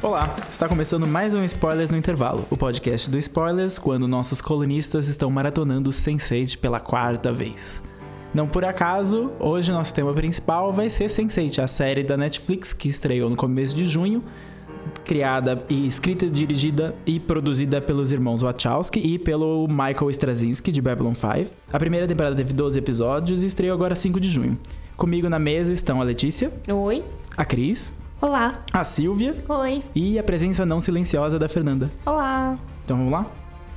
Olá, está começando mais um Spoilers no Intervalo, o podcast do Spoilers quando nossos colunistas estão maratonando Sense8 pela quarta vez. Não por acaso, hoje nosso tema principal vai ser Sense8, a série da Netflix que estreou no começo de junho, criada e escrita, dirigida e produzida pelos irmãos Wachowski e pelo Michael Straczynski de Babylon 5. A primeira temporada teve 12 episódios e estreou agora 5 de junho. Comigo na mesa estão a Letícia, Oi. a Cris, Olá. a Silvia Oi. e a presença não silenciosa da Fernanda. Olá. Então vamos lá?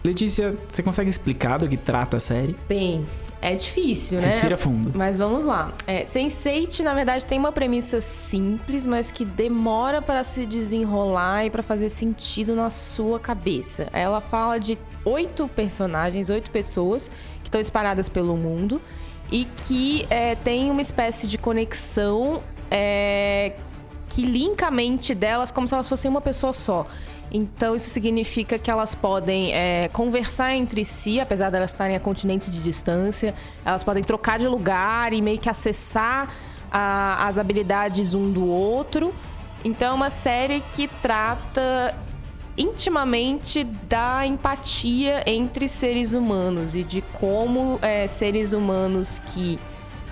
Letícia, você consegue explicar do que trata a série? Bem, é difícil, né? Respira fundo. Mas vamos lá. É, Sense8, na verdade, tem uma premissa simples, mas que demora para se desenrolar e para fazer sentido na sua cabeça. Ela fala de oito personagens, oito pessoas que estão espalhadas pelo mundo e que é, tem uma espécie de conexão é, que linka a mente delas como se elas fossem uma pessoa só. Então isso significa que elas podem é, conversar entre si, apesar de elas estarem a continentes de distância. Elas podem trocar de lugar e meio que acessar a- as habilidades um do outro. Então é uma série que trata intimamente da empatia entre seres humanos e de como é, seres humanos que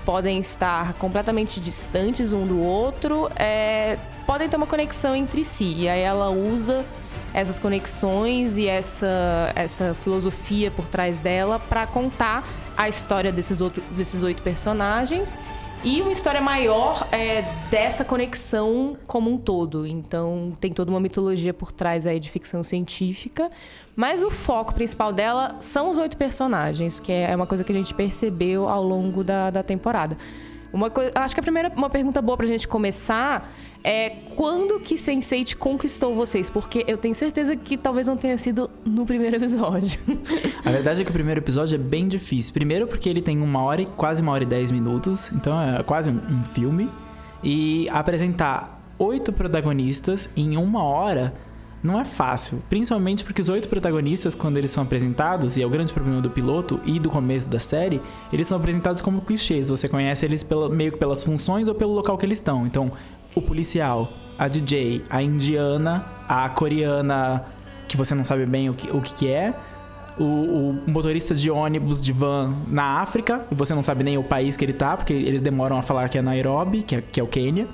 podem estar completamente distantes um do outro, é, podem ter uma conexão entre si. E aí ela usa essas conexões e essa, essa filosofia por trás dela para contar a história desses, outro, desses oito personagens e uma história maior é, dessa conexão como um todo. Então tem toda uma mitologia por trás aí de ficção científica. Mas o foco principal dela são os oito personagens, que é uma coisa que a gente percebeu ao longo da, da temporada. Uma coisa, acho que a primeira uma pergunta boa pra gente começar é quando que Sense8 conquistou vocês? Porque eu tenho certeza que talvez não tenha sido no primeiro episódio. A verdade é que o primeiro episódio é bem difícil. Primeiro porque ele tem uma hora e quase uma hora e dez minutos, então é quase um, um filme. E apresentar oito protagonistas em uma hora não é fácil. Principalmente porque os oito protagonistas, quando eles são apresentados, e é o grande problema do piloto e do começo da série, eles são apresentados como clichês. Você conhece eles pela- meio que pelas funções ou pelo local que eles estão. Então, o policial, a DJ, a indiana, a coreana, que você não sabe bem o que, o que, é, o, o motorista de ônibus de van na África, e você não sabe nem o país que ele tá, porque eles demoram a falar que é Nairobi, que é, que é o Quênia.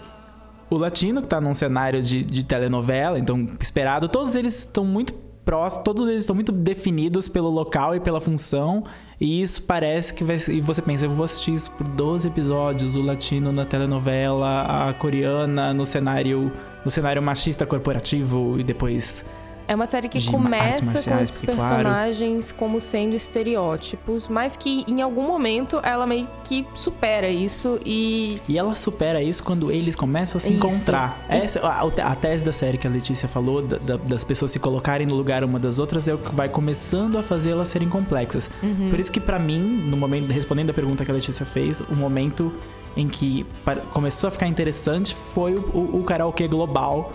O latino, que tá num cenário de, de telenovela, então esperado, todos eles estão muito próximos, todos eles estão muito definidos pelo local e pela função, e isso parece que vai. E você pensa, eu vou assistir isso por 12 episódios, o latino na telenovela, a coreana no cenário. no cenário machista corporativo, e depois É uma série que começa com esses claro. personagens como sendo estereótipos, mas que em algum momento ela meio que supera isso e E ela supera isso quando eles começam a se Isso. encontrar. Essa, a, a tese da série que a Letícia falou, da- da- das pessoas se colocarem no lugar uma das outras, é o que vai começando a fazer elas serem complexas. Uhum. Por isso que, pra mim, no momento, respondendo a pergunta que a Letícia fez, o momento em que começou a ficar interessante foi o, o, o karaokê global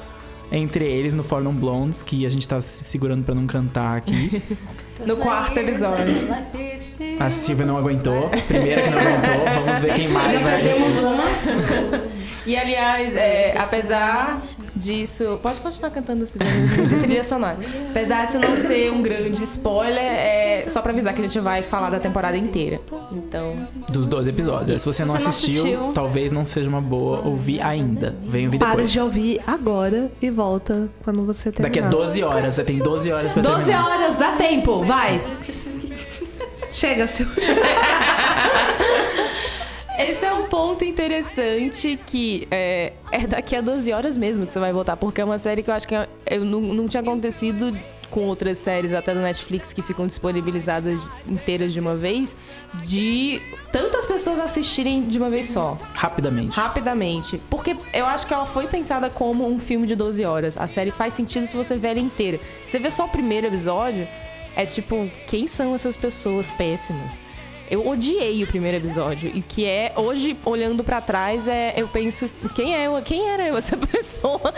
entre eles no Fordham Blondes, que a gente tá se segurando pra não cantar aqui. no quarto episódio. A Silvia não aguentou, primeira que não aguentou, vamos ver quem mais vai Temos aguentar. E aliás, é, apesar disso. Pode continuar cantando esse trilha sonora. Apesar disso não ser um grande spoiler, é só pra avisar que a gente vai falar da temporada inteira. Então. Dos 12 episódios. Se você não, você não assistiu, assistiu- talvez não seja uma boa ouvir ainda. Vem ouvir Para depois. de ouvir agora e volta quando você terminar. Daqui a 12 horas, você tem 12 horas pra 12 terminar. horas, dá tempo, vai. Chega, Silvia. Esse é um ponto interessante que é, é daqui a 12 horas mesmo que você vai voltar, porque é uma série que eu acho que é- eu não, não tinha acontecido com outras séries até do Netflix que ficam disponibilizadas inteiras de uma vez, de tantas pessoas assistirem de uma vez só, Rapidamente. rapidamente. Porque eu acho que ela foi pensada como um filme de 12 horas. A série faz sentido se você vê ela inteira. Você vê só o primeiro episódio, é tipo, quem são essas pessoas péssimas? Eu odiei o primeiro episódio. E que é, hoje, olhando pra trás, é, eu penso, quem é eu? Quem era eu, essa pessoa?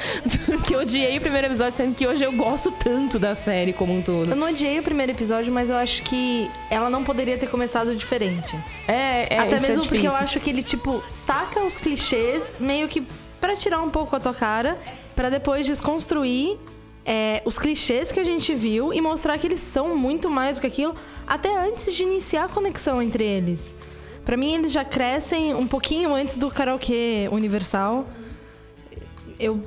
que odiei o primeiro episódio, sendo que hoje eu gosto tanto da série como um todo. Eu não odiei o primeiro episódio, mas eu acho que ela não poderia ter começado diferente. É, é Até é mesmo porque eu acho que ele, tipo, taca os clichês meio que pra tirar um pouco a tua cara, pra depois desconstruir é, os clichês que a gente viu e mostrar que eles são muito mais do que aquilo, até antes de iniciar a conexão entre eles. Pra mim, eles já crescem um pouquinho antes do karaokê universal. Eu,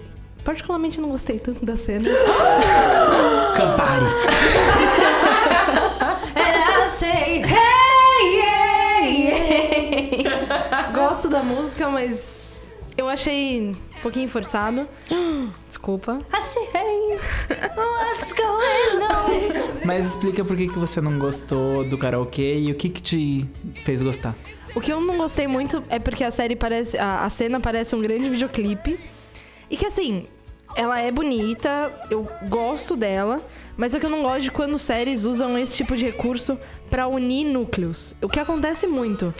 particularmente, não gostei tanto da cena. Campari. Era say hey, hey, hey. Gosto da música, mas eu achei pouquinho forçado. Desculpa. What's going on? Mas explica por que, que você não gostou do karaokê e o que, que te fez gostar. O que eu não gostei muito é porque a série parece. A, a cena parece um grande videoclipe. E que assim, ela é bonita, eu gosto dela, mas o que eu não gosto de quando séries usam esse tipo de recurso pra unir núcleos. O que acontece muito.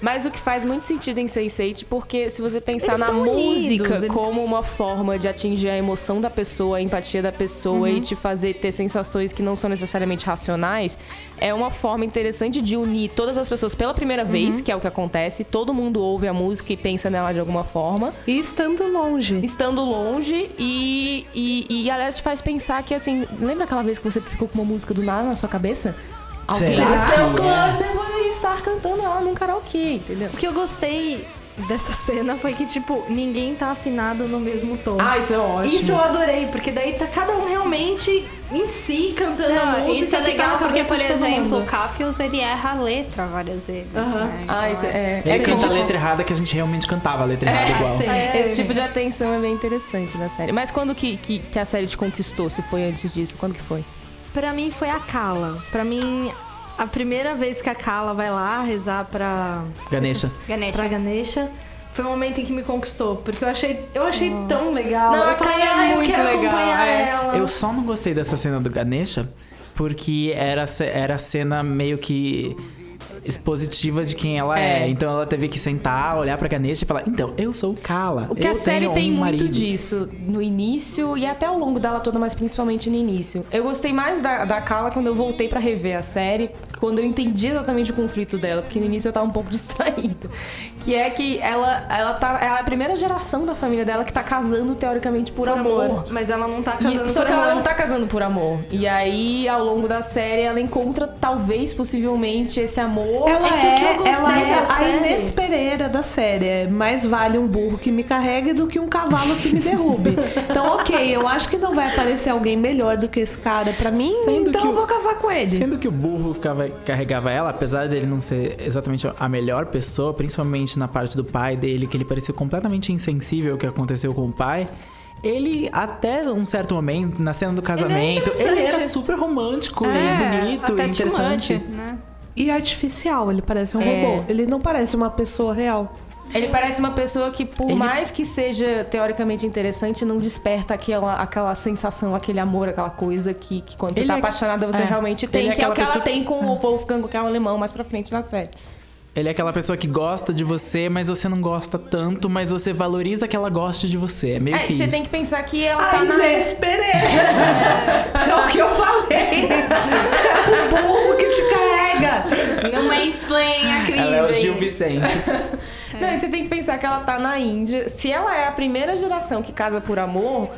Mas o que faz muito sentido em Sense8, porque se você pensar Eles na unidos, música eles- como uma forma de atingir a emoção da pessoa, a empatia da pessoa Uhum. e te fazer ter sensações que não são necessariamente racionais, é uma forma interessante de unir todas as pessoas pela primeira Uhum. vez, que é o que acontece. Todo mundo ouve a música e pensa nela de alguma forma. E estando longe. Estando longe e, e, e aliás te faz pensar que assim, lembra aquela vez que você ficou com uma música do nada na sua cabeça? Será Auxílio que seu é? clã, você vai estar cantando ela num karaokê, entendeu? O que eu gostei dessa cena foi que, tipo, ninguém tá afinado no mesmo tom. Ah, isso é ótimo. Isso eu adorei, porque daí tá cada um realmente em si cantando a Não, música. isso é que tá legal na porque, por exemplo, o Cafius, ele erra a letra várias vezes, Aham. né? Ah, isso é. Ele esse canta a tipo- letra errada que a gente realmente cantava a letra errada igual. sim. Esse tipo de atenção é bem interessante na série. Mas quando que, que, que a série te conquistou? Se foi antes disso? Quando que foi? Pra mim foi a Kala. Pra mim, a primeira vez que a Kala vai lá rezar pra, Ganesha. Ganesha. pra Ganesha foi o momento em que me conquistou. Porque eu achei, eu achei tão legal. Não, eu falei, é ah, eu muito quero legal, acompanhar é. ela. Eu só não gostei dessa cena do Ganesha porque era, era a cena meio que expositiva de quem ela é. É. Então ela teve que sentar, olhar pra Ganesha e falar: Então, eu sou o Kala. O que a série tem um muito marido." disso no início e até ao longo dela toda, mas principalmente no início. Eu gostei mais da, da Carla quando eu voltei pra rever a série, quando eu entendi exatamente o conflito dela, porque no início eu tava um pouco distraída. Que é que ela, ela, tá, ela é a primeira geração da família dela que tá casando teoricamente por, por amor. amor. Mas ela não tá E- casando só por que amor. ela não tá casando por amor. E aí, ao longo da série, ela encontra, talvez, possivelmente, esse amor. Ela É que que é, eu gostei ela é a série- Inês Pereira da série. É mais vale um burro que me carregue do que um cavalo que me derrube. Então, ok, eu acho que não vai aparecer alguém melhor do que esse cara pra mim, Sendo então que eu vou casar com ele. Sendo que o burro carregava ela, apesar dele não ser exatamente a melhor pessoa, principalmente na parte do pai dele, que ele parecia completamente insensível ao que aconteceu com o pai. Ele, até um certo momento, na cena do casamento, ele, interessante. era super romântico É, e bonito até e interessante. né? E artificial, ele parece um É. robô. Ele não parece uma pessoa real. Ele parece uma pessoa que, por Ele- mais que seja teoricamente interessante, não desperta aquela, aquela sensação, aquele amor, aquela coisa que, que quando você Ele tá é- apaixonada você é. realmente tem, é que é o que ela pessoa- tem com o Wolfgang, com o alemão mais pra frente na série. Ele é aquela pessoa que gosta de você, mas você não gosta tanto, mas você valoriza que ela goste de você. É meio É, que você isso. tem que pensar que ela A tá na. Inês Pereira! É o que eu falei! É o burro que te carrega! Não explain a crise. Ela é o. Gil Vicente. Não, e você tem que pensar que ela tá na Índia. Se ela é a primeira geração que casa por amor,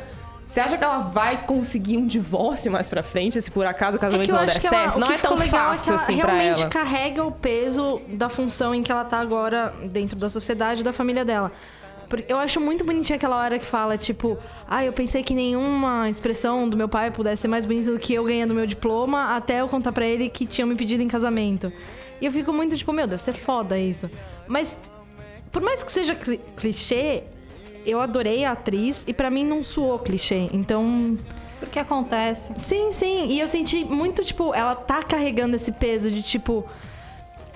você acha que ela vai conseguir um divórcio mais pra frente, se por acaso o É casamento eu não der ela, certo? o Não é tão legal fácil é assim ela pra realmente ela. carrega o peso da função em que ela tá agora dentro da sociedade, da família dela. Porque eu acho muito bonitinha aquela hora que fala, tipo, ah, eu pensei que nenhuma expressão do meu pai pudesse ser mais bonita do que eu ganhando meu diploma, até eu contar pra ele que tinham me pedido em casamento. E eu fico muito, tipo, meu, deve ser foda isso. Mas, por mais que seja cli- clichê, eu adorei a atriz e pra mim não suou clichê. Então, Porque acontece. Sim, sim. E eu senti muito, tipo, ela tá carregando esse peso de, tipo,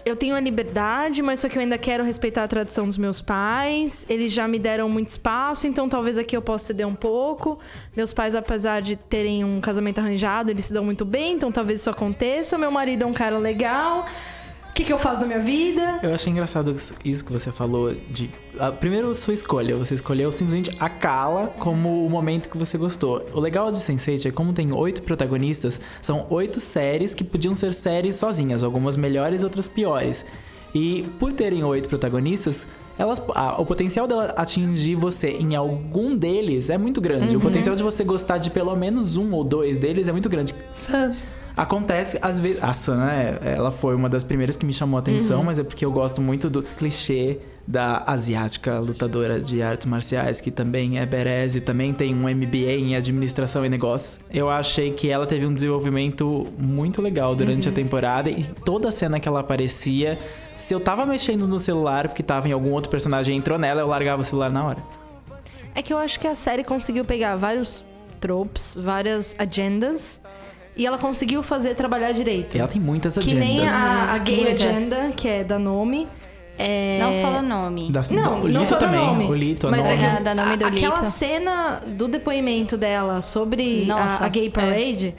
eu tenho a liberdade, mas só que eu ainda quero respeitar a tradição dos meus pais. Eles já me deram muito espaço, então talvez aqui eu possa ceder um pouco. Meus pais, apesar de terem um casamento arranjado, eles se dão muito bem, então talvez isso aconteça. Meu marido é um cara legal. Que, que eu faço da minha vida? Eu achei engraçado isso que você falou de. a- primeiro, sua escolha. Você escolheu simplesmente a Kala como o momento que você gostou. O legal de Sense8 é como tem oito protagonistas, são oito séries que podiam ser séries sozinhas, algumas melhores, outras piores. E por terem oito protagonistas, elas, ah, o potencial dela atingir você em algum deles é muito grande. O potencial de você gostar de pelo menos um ou dois deles é muito grande. Sam, Acontece, às vezes. A Sam, é, ela foi uma das primeiras que me chamou a atenção, mas é porque eu gosto muito do clichê da asiática lutadora de artes marciais, que também é Berez e também tem um MBA em administração e negócios. Eu achei que ela teve um desenvolvimento muito legal durante a temporada e toda cena que ela aparecia, se eu tava mexendo no celular porque tava em algum outro personagem e entrou nela, eu largava o celular na hora. É que eu acho que a série conseguiu pegar vários tropes, várias agendas, e ela conseguiu fazer trabalhar direito. E ela tem muitas Que agendas. nem a, a gay Muita. agenda, que é da Nome. É... Não só o nome. Da- Não, o não Lito só da também. nome. O Lito, a Mas é Nome. que É, da nome do a- aquela Lito. cena do depoimento dela sobre a, a Gay Parade,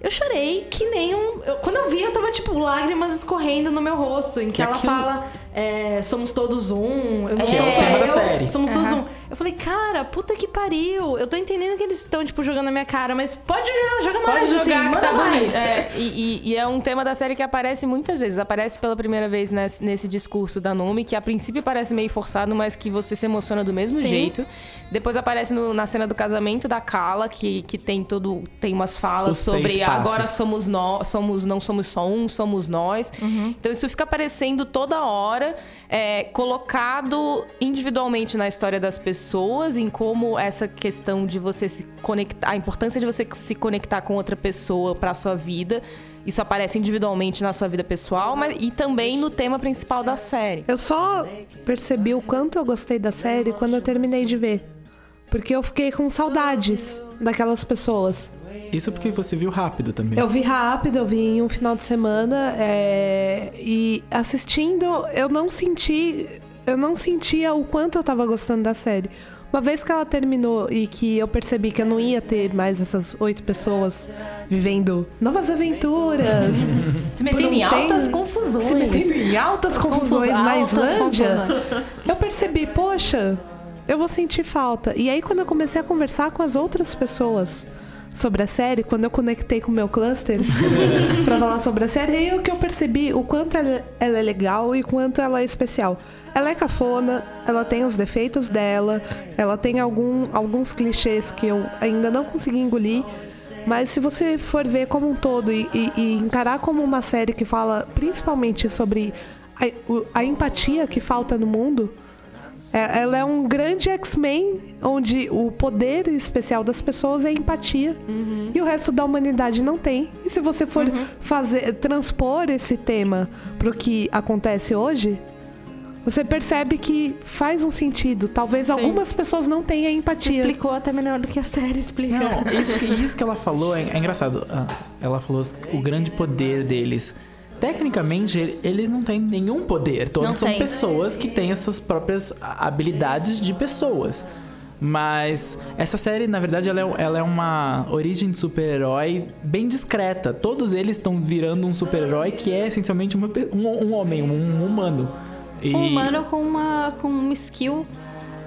eu chorei que nem um. eu- quando eu vi, eu tava tipo lágrimas escorrendo no meu rosto, em que E ela aquilo- fala é, somos todos um. Eu não Que sou é o só tema da série. Somos todos Aham. um. Eu falei, cara, puta que pariu. Eu tô entendendo que eles estão, tipo, jogando na minha cara, mas pode jogar, joga mais, Pode assim, jogar que manda tá mais. bonito. É, e, e- e é um tema da série que aparece muitas vezes. Aparece pela primeira vez nesse, nesse discurso da Numi, que a princípio parece meio forçado, mas que você se emociona do mesmo Sim. jeito. Depois aparece no- na cena do casamento da Kala, que, que tem todo. tem umas falas Os sobre agora somos nós, somos, não somos só um, somos nós. Então isso fica aparecendo toda hora, é, colocado individualmente na história das pessoas, em como essa questão de você se conectar, a importância de você se conectar com outra pessoa para sua vida. Isso aparece individualmente na sua vida pessoal, mas e também no tema principal da série. Eu só percebi o quanto eu gostei da série quando eu terminei de ver. Porque eu fiquei com saudades daquelas pessoas. Isso porque você viu rápido também. Eu vi rápido, eu vi em um final de semana é, e assistindo eu não senti, eu não sentia o quanto eu tava gostando da série. Uma vez que ela terminou e que eu percebi que eu não ia ter mais essas oito pessoas vivendo novas aventuras, Se metendo um em altas tempo, confusões. se metendo em altas confusões na Islândia, confusões. eu percebi, poxa, eu vou sentir falta. E aí, quando eu comecei a conversar com as outras pessoas sobre a série, quando eu conectei com o meu cluster pra falar sobre a série, aí o que eu percebi o quanto ela, ela é legal e quanto ela é especial. Ela é cafona, ela tem os defeitos dela, ela tem algum, alguns clichês que eu ainda não consegui engolir. Mas se você for ver como um todo e, e- e encarar como uma série que fala principalmente sobre a, a empatia que falta no mundo, ela é um grande X-Men onde o poder especial das pessoas é empatia e o resto da humanidade não tem. E se você for fazer transpor esse tema pro que acontece hoje, você percebe que faz um sentido. Talvez algumas pessoas não tenham Você empatia. explicou até melhor do que a série explica. Não, isso que, isso que ela falou é, é engraçado. Ah, Ela falou o grande poder deles. Tecnicamente, ele- eles não têm nenhum poder. Todos Não são tem. pessoas que têm as suas próprias habilidades de pessoas. Mas essa série, na verdade, ela é, ela é uma origem de super-herói bem discreta. Todos eles estão virando um super-herói que é essencialmente uma um, um homem, um humano. E- Um humano com uma, com uma skill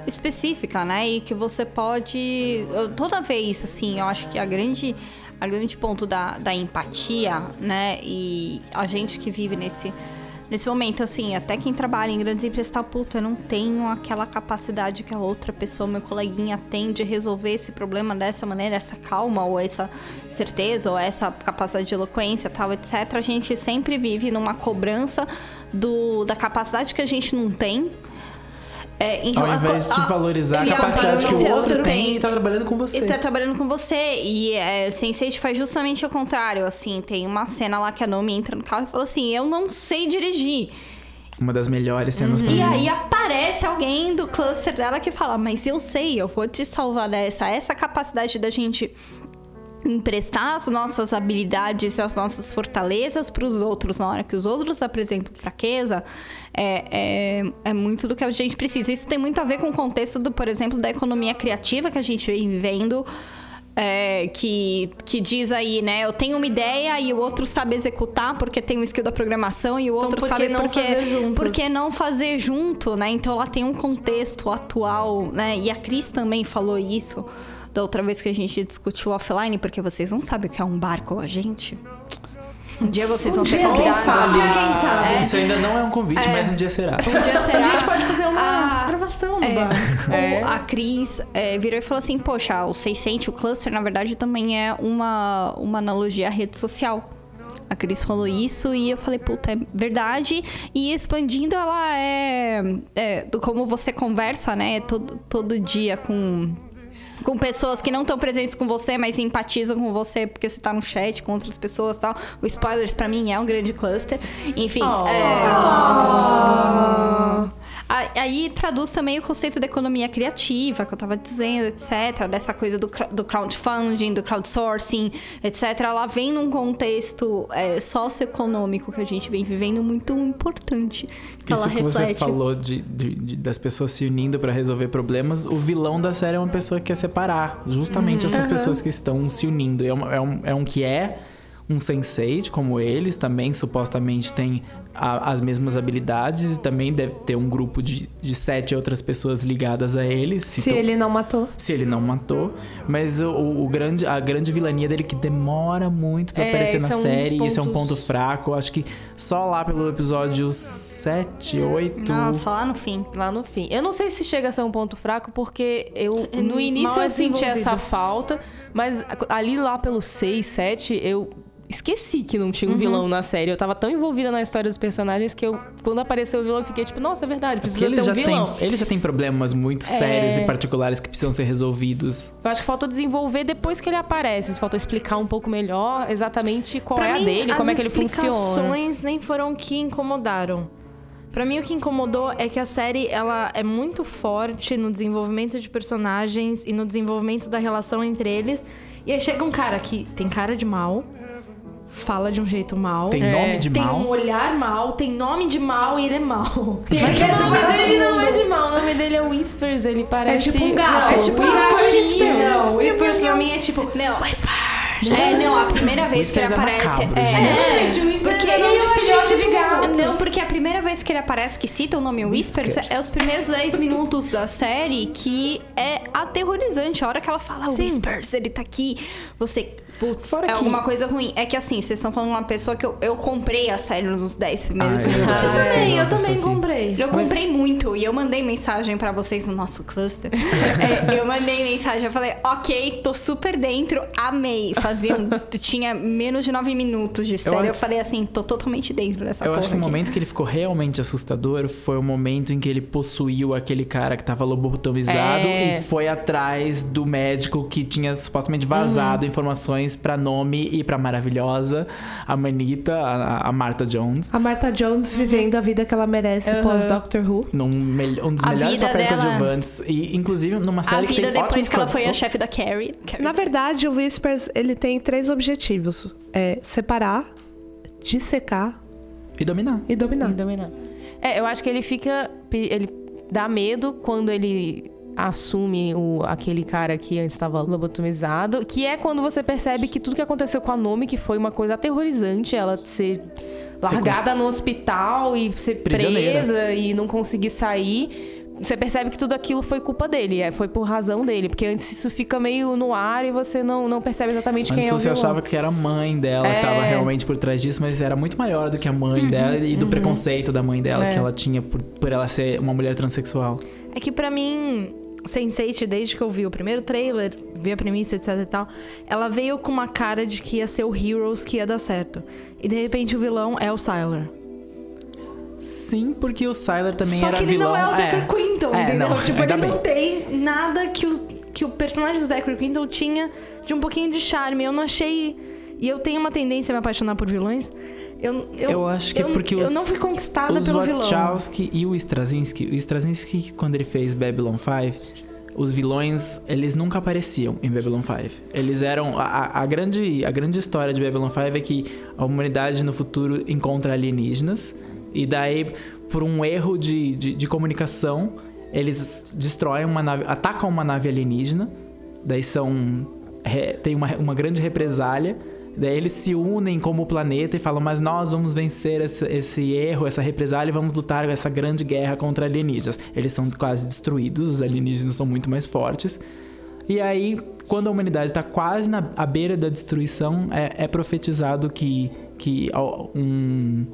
específica, né? E que você pode. Toda vez, assim, eu acho que a grande. A grande ponto da, da empatia, né? E a gente que vive nesse, nesse momento, assim, até quem trabalha em grandes empresas tá, puta, eu não tenho aquela capacidade que a outra pessoa, meu coleguinha, tem de resolver esse problema dessa maneira, essa calma, ou essa certeza, ou essa capacidade de eloquência, tal, etc. A gente sempre vive numa cobrança do, da capacidade que a gente não tem. É, em Ao invés de a- valorizar a capacidade que o outro tem e tá trabalhando com você. e tá trabalhando com você. E é, Sense8 faz justamente o contrário. Assim, tem uma cena lá que a Nomi entra no carro e fala assim: Eu não sei dirigir. Uma das melhores cenas pra E mim. aí aparece alguém do cluster dela que fala: Mas eu sei, eu vou te salvar dessa. Essa capacidade da gente emprestar as nossas habilidades e as nossas fortalezas para os outros na hora que os outros apresentam fraqueza é, é, é muito do que a gente precisa. Isso tem muito a ver com o contexto do, por exemplo, da economia criativa que a gente vem vivendo. é, que, que diz aí, né? Eu tenho uma ideia e o outro sabe executar porque tem um skill da programação e o Então, outro por que sabe não porque, fazer juntos? porque não fazer junto, né? Então ela tem um contexto atual, né? E a Cris também falou isso da outra vez que a gente discutiu offline, porque vocês não sabem o que é um barco, a gente. Um dia vocês vão ser dia, quem convidados. sabe? Um dia, quem sabe? Isso ainda não é um convite, mas um dia será. Um dia será. A gente pode fazer uma Ah, gravação no é. bar. O- A Cris é, virou e falou assim: Poxa, o 600, o cluster, na verdade, também é uma, uma analogia à rede social. A Cris falou isso e eu falei, puta, é verdade. E expandindo, ela é, é do como você conversa, né? Todo, todo dia com, com pessoas que não estão presentes com você, mas empatizam com você porque você tá no chat com outras pessoas e tal. O spoilers, pra mim, é um grande cluster. Enfim, Oh. é... A- Aí traduz também o conceito da economia criativa, que eu tava dizendo, etc. Dessa coisa do, do crowdfunding, do crowdsourcing, etc. Ela vem num contexto é, socioeconômico que a gente vem vivendo muito importante. Que Isso ela que você reflete. falou de, de- de- das pessoas se unindo pra resolver problemas, o vilão da série é uma pessoa que quer separar justamente essas pessoas que estão se unindo. É um, é um, é um que é um sensei, como eles, também supostamente tem a- as mesmas habilidades e também deve ter um grupo de, de sete outras pessoas ligadas a ele. Se to- ele não matou. se ele não matou. Mas o, o grande, a grande vilania dele que demora muito pra É, aparecer na é um série. E esse é um pontos- ponto fraco. Eu acho que só lá pelo episódio 7, 8. Nossa, lá no fim. Lá no fim. Eu não sei se chega a ser um ponto fraco, porque eu no início mal eu senti essa falta, mas ali lá pelo 6, 7, eu esqueci que não tinha Uhum. um vilão na série. Eu tava tão envolvida na história dos personagens que eu, quando apareceu o vilão, eu fiquei tipo, nossa, é verdade, Porque precisa ele ter já, um vilão. tem, ele já tem problemas muito sérios e particulares que precisam ser resolvidos. Eu acho que faltou desenvolver depois que ele aparece. Faltou explicar um pouco melhor exatamente qual Pra é a mim, dele, como é as que ele funciona. explicações nem foram o que incomodaram. Pra mim, o que incomodou é que a série ela é muito forte no desenvolvimento de personagens e no desenvolvimento da relação entre eles. E aí chega um cara que tem cara de mal, fala de um jeito mal. Tem É. nome de tem mal. um olhar mal, tem nome de mal e ele é mal. Mas o nome dele não é de mal, o nome dele é Whispers, ele parece... tipo um gato. Não, é tipo Um Whispers. Não, Whispers pra mim é tipo. Não. É, não, a primeira vez que ele Whispers é aparece. macabro, é, gente. gente, o Whispers Porque é nome de filhote de gato. Não, porque a primeira vez que ele aparece, que cita o nome Whispers, Whiskers. é os primeiros 10 minutos da série que é aterrorizante. A hora que ela fala Sim. Whispers, ele tá aqui, você. Putz, Fora é que- alguma coisa ruim. É que assim, vocês estão falando de uma pessoa que eu, eu comprei a série nos 10 primeiros Ai, minutos. eu Eu Sim, também, uma eu também comprei. Eu comprei muito e eu mandei mensagem pra vocês no nosso cluster. É, eu mandei mensagem, eu falei, ok, tô super dentro, amei. Fazia um- tinha menos de nove minutos de série. Eu, acho- falei assim, tô totalmente dentro dessa Eu porra acho que o aqui. momento que ele ficou realmente assustador foi o momento em que ele possuiu aquele cara que tava lobotomizado É. e foi atrás do médico que tinha supostamente Uhum. vazado informações pra nome e pra maravilhosa a Manita, a, a Martha Jones. A Martha Jones vivendo a vida que ela merece pós Doctor Who. Num um dos A melhores vida papéis dela- coadjuvantes. E, inclusive, numa A série que vida tem depois ótimos que ela foi a coad- chefe da Carrie. Carrie. Na verdade, o Whispers ele tem três objetivos: é separar, dissecar E dominar. e dominar. E dominar. É, eu acho que ele fica. Ele dá medo quando ele assume o, aquele cara que antes estava lobotomizado. Que é quando você percebe que tudo que aconteceu com a Nomi, que foi uma coisa aterrorizante, ela ser largada no hospital e ser Prisioneira. presa e não conseguir sair. Você percebe que tudo aquilo foi culpa dele, é, foi por razão dele. Porque antes isso fica meio no ar e você não, não percebe exatamente Antes quem é o você vilão. achava que era a mãe dela que É. tava realmente por trás disso, mas era muito maior do que a mãe dela e do preconceito da mãe dela É. que ela tinha por, por ela ser uma mulher transexual. É que pra mim, Sense8, desde que eu vi o primeiro trailer, vi a premissa, etc e tal, ela veio com uma cara de que ia ser o Heroes que ia dar certo. E de repente o vilão é o Sylar. Sim, porque o Sylar também Só era que ele vilão. não é o Zachary Quinto, É, entendeu? não, tipo, ele ainda não bem. tem nada que o, que o personagem do Zachary Quinto tinha de um pouquinho de charme. Eu não achei. E eu tenho uma tendência a me apaixonar por vilões. Eu, eu, Eu acho que é eu- porque os- Eu não fui conquistada Os pelo vilão. Wachowski e o Straczynski, o Straczynski quando ele fez Babylon 5, os vilões, eles nunca apareciam em Babylon 5. Eles eram a, a- grande a grande história de Babylon 5 é que a humanidade no futuro encontra alienígenas e daí por um erro de, de, de comunicação eles destroem uma nave, atacam uma nave alienígena. Daí são tem uma, uma grande represália. Daí eles se unem como planeta e falam, mas nós vamos vencer esse, esse erro, essa represália e vamos lutar essa grande guerra contra alienígenas. Eles são quase destruídos, os alienígenas são muito mais fortes. E aí, quando a humanidade está quase na à beira da destruição, é, é profetizado que, que um,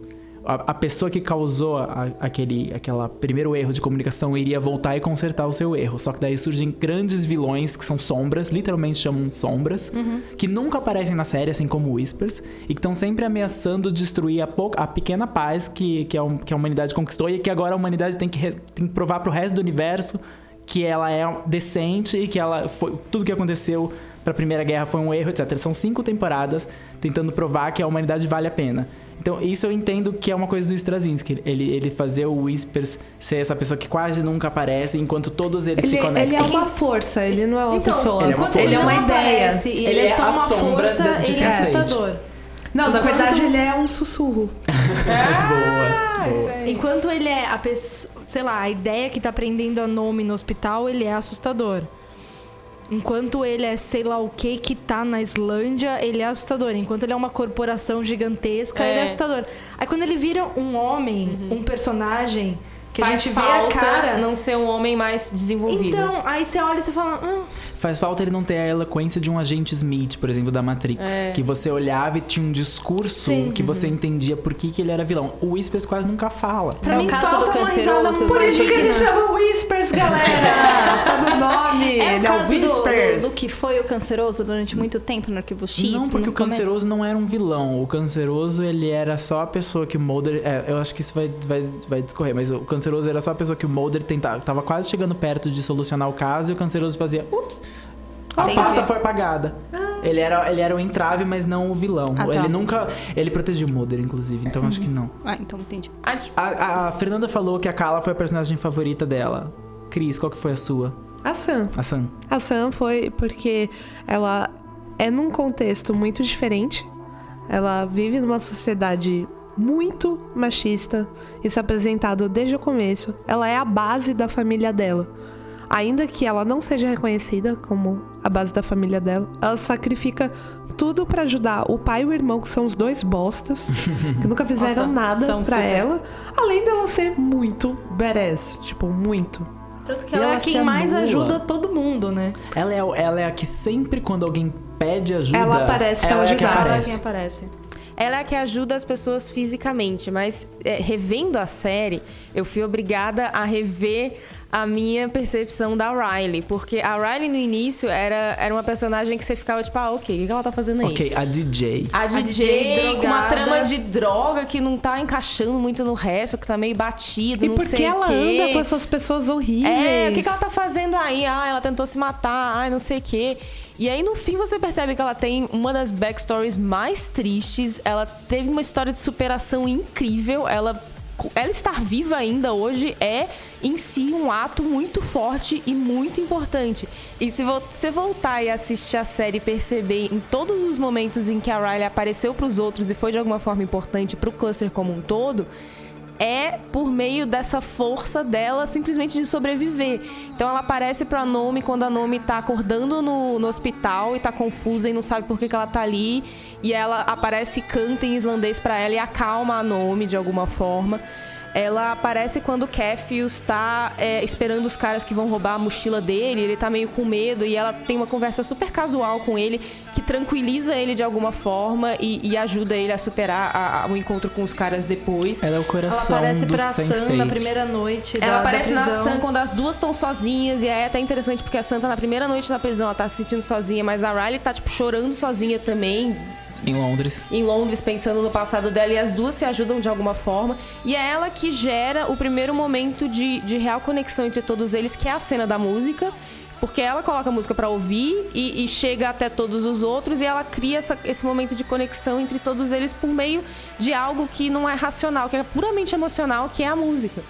a, a pessoa que causou a- aquele aquela primeiro erro de comunicação iria voltar e consertar o seu erro. Só que daí surgem grandes vilões que são sombras, literalmente chamam sombras, que nunca aparecem na série, assim como Whispers, e que estão sempre ameaçando destruir a, pou- a pequena paz que, que, a, hum- que a humanidade conquistou e que agora a humanidade tem que, re- tem que provar pro resto do universo que ela é decente e que ela foi tudo que aconteceu pra Primeira Guerra foi um erro, etc. São cinco temporadas tentando provar que a humanidade vale a pena. Então, isso eu entendo que é uma coisa do Straczynski. Ele, ele fazer o Whispers ser essa pessoa que quase nunca aparece, enquanto todos eles se Ele, conectam. ele é uma força, ele não é uma Então, pessoa. Ele é uma. Ele é uma ideia. aparece ele, Ele é é só a uma sombra força, de ele é Sense8. assustador. Não, na Enquanto- verdade ele é um sussurro. Boa. boa. Enquanto ele é a pessoa, sei lá, a ideia que tá prendendo a nome no hospital, ele é assustador. Enquanto ele é sei lá o que que tá na Islândia, ele é assustador. Enquanto ele é uma corporação gigantesca, É. ele é assustador. Aí quando ele vira um homem, um personagem, que a Faz gente vê a falta cara. não ser um homem mais desenvolvido. Então, aí você olha e você fala. Hum, Faz falta ele não ter a eloquência de um agente Smith, por exemplo, da Matrix. É. Que você olhava e tinha um discurso Sim. que você entendia por que, que ele era vilão. O Whispers quase nunca fala. pra É o mim caso falta do uma canceroso, Por isso que ele chama Whispers, galera! Tá no nome! É o ele é o caso do, Whispers. do, do que foi o canceroso durante muito tempo no Arquivo X. não, porque o Canceroso não era um vilão. O Canceroso, ele era só a pessoa que o Mulder... É, eu acho que isso vai, vai, vai discorrer, mas o Canceroso era só a pessoa que o Mulder tentava... Tava quase chegando perto de solucionar o caso e o Canceroso fazia... Ups, a Entendi. pasta foi apagada. Ele era, ele era o entrave, mas não o vilão. Ah, tá. Ele nunca... Ele protegia o Mulder, inclusive, então acho que não. Ah, então entendi. A, a Fernanda falou que a Kala foi a personagem favorita dela. Cris, qual que foi a sua? A Sam. A Sam. A Sam foi porque ela é num contexto muito diferente. Ela vive numa sociedade muito machista. Isso é apresentado desde o começo. Ela é a base da família dela. Ainda que ela não seja reconhecida como a base da família dela, ela sacrifica tudo pra ajudar o pai e o irmão, que são os dois bostas, que nunca fizeram Nossa, nada super. ela. Além dela ser muito badass. Tipo, muito. Tanto que E ela, ela é quem mais ajuda todo mundo, né? Ela é, ela é a que sempre, quando alguém pede ajuda... Ela aparece pra ela é a que ajudar. Ela é aparece. quem aparece. Ela é a que ajuda as pessoas fisicamente, mas é, revendo a série, eu fui obrigada a rever a minha percepção da Riley. Porque a Riley no início era, era uma personagem que você ficava tipo, ah, ok, o que ela tá fazendo aí? Ok, a DJ. A DJ, DJ com uma trama de droga que não tá encaixando muito no resto, que tá meio batido, E não por sei que ela o quê. anda com essas pessoas horríveis? É, o que, que ela tá fazendo aí? Ah, ela tentou se matar, ai, não sei o quê. E aí, no fim, você percebe que ela tem uma das backstories mais tristes. Ela teve uma história de superação incrível. Ela, ela estar viva ainda hoje é, em si, um ato muito forte e muito importante. E se você voltar e assistir a série e perceber em todos os momentos em que a Riley apareceu pros outros e foi de alguma forma importante pro cluster como um todo, é por meio dessa força dela simplesmente de sobreviver. Então ela aparece pra Nomi quando a Nomi tá acordando no, no hospital e tá confusa e não sabe por que, que ela tá ali. E ela aparece e canta em islandês pra ela e acalma a Nomi de alguma forma. Ela aparece quando o Cafius tá é, esperando os caras que vão roubar a mochila dele, ele tá meio com medo e ela tem uma conversa super casual com ele que tranquiliza ele de alguma forma e, e ajuda ele a superar a- a- o encontro com os caras depois. Ela é o Ela coração aparece do pra Sam Sense8. na primeira noite. Ela da, aparece da na. Sam quando as duas estão sozinhas. E é até interessante porque a Sam tá na primeira noite na prisão, ela tá se sentindo sozinha, mas a Riley tá, tipo, chorando sozinha também. Em Londres. Em Londres, pensando no passado dela, e as duas se ajudam de alguma forma. E é ela que gera o primeiro momento de, de real conexão entre todos eles, que é a cena da música. Porque ela coloca a música pra ouvir e, e chega até todos os outros e ela cria essa- esse momento de conexão entre todos eles por meio de algo que não é racional, que é puramente emocional, que é a música.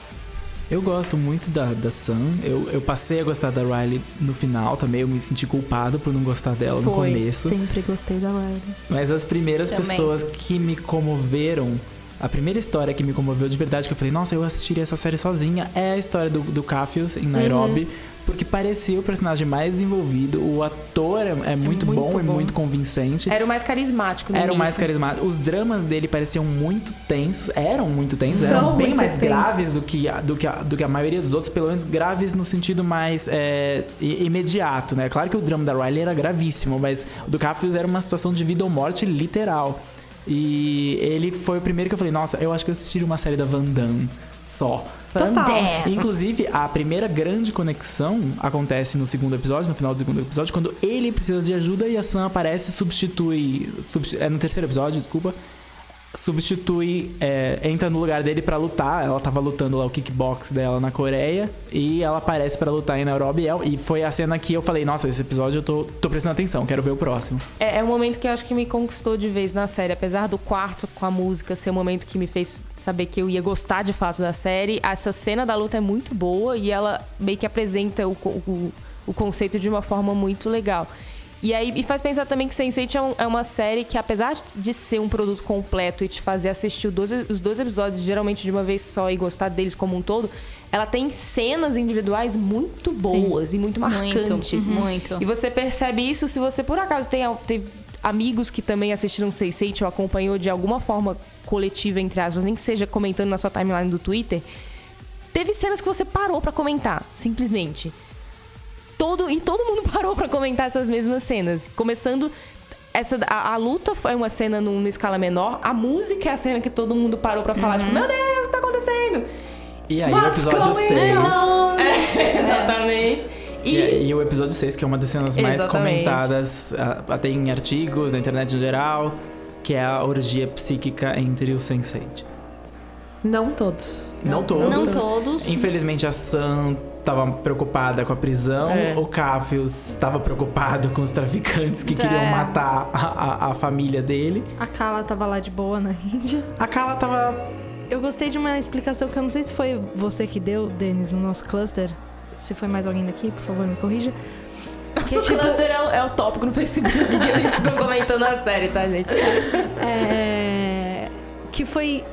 Eu gosto muito da, da Sam. Eu, eu passei a gostar da Riley no final também. Eu me senti culpado por não gostar dela no começo. Sempre gostei da Riley. Mas as primeiras Também. pessoas que me comoveram. A primeira história que me comoveu de verdade, que eu falei, nossa, eu assistiria essa série sozinha, é a história do, do Cafius em Nairobi. Porque parecia o personagem mais desenvolvido. O ator é, é muito, muito bom, e muito convincente. Era o mais carismático Era o mais início. carismático. Os dramas dele pareciam muito tensos, eram muito tensos, São eram bem mais tensos. graves do que, a, do, que a, do que a maioria dos outros, pelo menos graves no sentido mais é, imediato, né? Claro que o drama da Riley era gravíssimo, mas o do Capfius era uma situação de vida ou morte literal. E ele foi o primeiro que eu falei, nossa, eu acho que eu assistiria uma série da Van Damme só. Total. Damme. Inclusive, a primeira grande conexão acontece no segundo episódio, no final do segundo episódio, quando ele precisa de ajuda e a Sam aparece e substitui. substi- é no terceiro episódio, desculpa. Substitui, é, entra no lugar dele pra lutar. Ela tava lutando lá o kickbox dela na Coreia e ela aparece pra lutar em Nairobi. E é- E foi a cena que eu falei: Nossa, esse episódio eu tô, tô prestando atenção, quero ver o próximo. É, é um momento que eu acho que me conquistou de vez na série. Apesar do quarto com a música ser um momento que me fez saber que eu ia gostar de fato da série, essa cena da luta é muito boa e ela meio que apresenta o, o, o conceito de uma forma muito legal. E aí e faz pensar também que Sense8 é, é uma série que, apesar de, ser um produto completo e te fazer assistir os dois episódios geralmente de uma vez só e gostar deles como um todo, ela tem cenas individuais muito boas e muito marcantes. Muito, muito. E você percebe isso se você por acaso tem, teve amigos que também assistiram Sense8 ou acompanhou de alguma forma coletiva, entre aspas, nem que seja comentando na sua timeline do Twitter. Teve cenas que você parou pra comentar, simplesmente. Todo, e todo mundo parou pra comentar essas mesmas cenas. Começando. Essa, a, a luta foi uma cena num- numa escala menor. A música é a cena que todo mundo parou pra falar, tipo, meu Deus, o que tá acontecendo? E aí, no What's episódio going 6. on? É, exatamente. E, e o episódio 6, que é uma das cenas mais Exatamente. comentadas até em artigos, na internet em geral, que é a orgia psíquica entre os Sense8. Não todos. Não todos. Não todos. Infelizmente a Sam tava preocupada com a prisão, É. o Cafius estava preocupado com os traficantes que queriam É. matar a, a- a família dele. A Kala tava lá de boa na Índia. A Kala tava. Eu gostei de uma explicação que eu não sei se foi você que deu, Denis, no nosso cluster. Se foi mais alguém daqui, por favor, me corrija. Nosso tipo- cluster é, o- é o tópico no Facebook que a gente ficou comentando a série, tá, gente? É, que foi.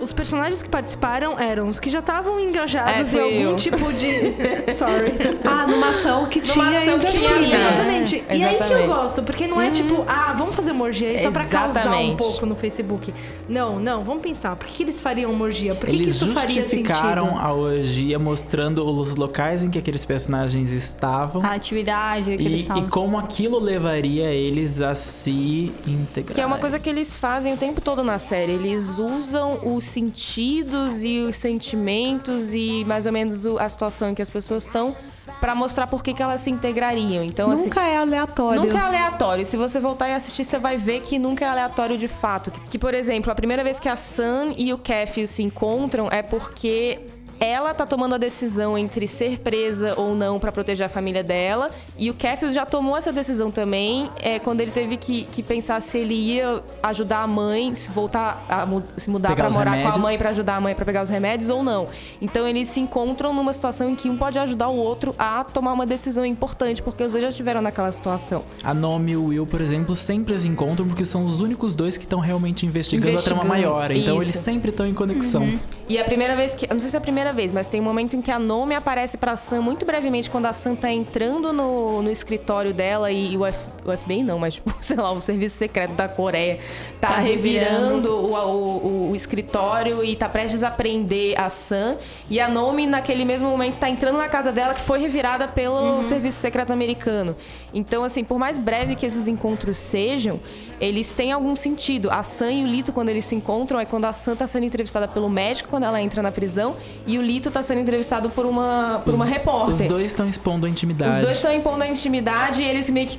Os personagens que participaram eram os que já estavam engajados É, em algum eu. tipo de. Sorry. Ah, numa ação que Numa tinha ação que tinha assim. vida. Exatamente. E aí que eu Exatamente. gosto, porque não é tipo, ah, vamos fazer uma orgia aí só pra causar um Exatamente. pouco no Facebook. Não, não, vamos pensar. Por que que eles fariam uma orgia? Por que, que Eles isso faria justificaram sentido? a orgia mostrando os locais em que aqueles personagens estavam. A atividade que E, e como aquilo levaria eles a se integrar. Que é uma coisa que eles fazem o tempo todo na série. Eles usam os sentidos e os sentimentos e mais ou menos a situação em que as pessoas estão pra mostrar por que, que elas se integrariam. Então, assim. Nunca é aleatório. Nunca é aleatório. Se você voltar e assistir, você vai ver que nunca é aleatório de fato. Que, que, por exemplo, a primeira vez que a Sam e o Caffey se encontram é porque ela tá tomando a decisão entre ser presa ou não pra proteger a família dela. E o Caffey já tomou essa decisão também é, quando ele teve que, que pensar se ele ia ajudar a mãe, se voltar a se mudar os morar com a remédios. mãe pra ajudar a mãe pra pegar os remédios ou não. Então eles se encontram numa situação em que um pode ajudar o outro a tomar uma decisão importante, porque os dois já estiveram naquela situação. A Nomi e o Will, por exemplo, sempre se encontram porque são os únicos dois que estão realmente investigando, a trama Investigando, maior. Então isso. eles sempre estão em conexão. E a primeira vez que. Eu não sei se é a primeira vez, mas tem um momento em que a Nomi aparece pra Sam muito brevemente quando a Sam tá entrando no, no escritório dela e, o, F, o FBI não, mas, sei lá, o serviço secreto da Coreia tá, Tá revirando o, o, o escritório e tá prestes a prender a Sam. E a Nomi, naquele mesmo momento, tá entrando na casa dela que foi revirada pelo serviço secreto americano. Então, assim, por mais breve que esses encontros sejam, eles têm algum sentido. A Sam e o Lito, quando eles se encontram, é quando a Sam tá sendo entrevistada pelo médico quando ela entra na prisão e o Lito tá sendo entrevistado por uma, por uma repórter. Os dois estão expondo a intimidade. Os dois estão impondo a intimidade e eles meio que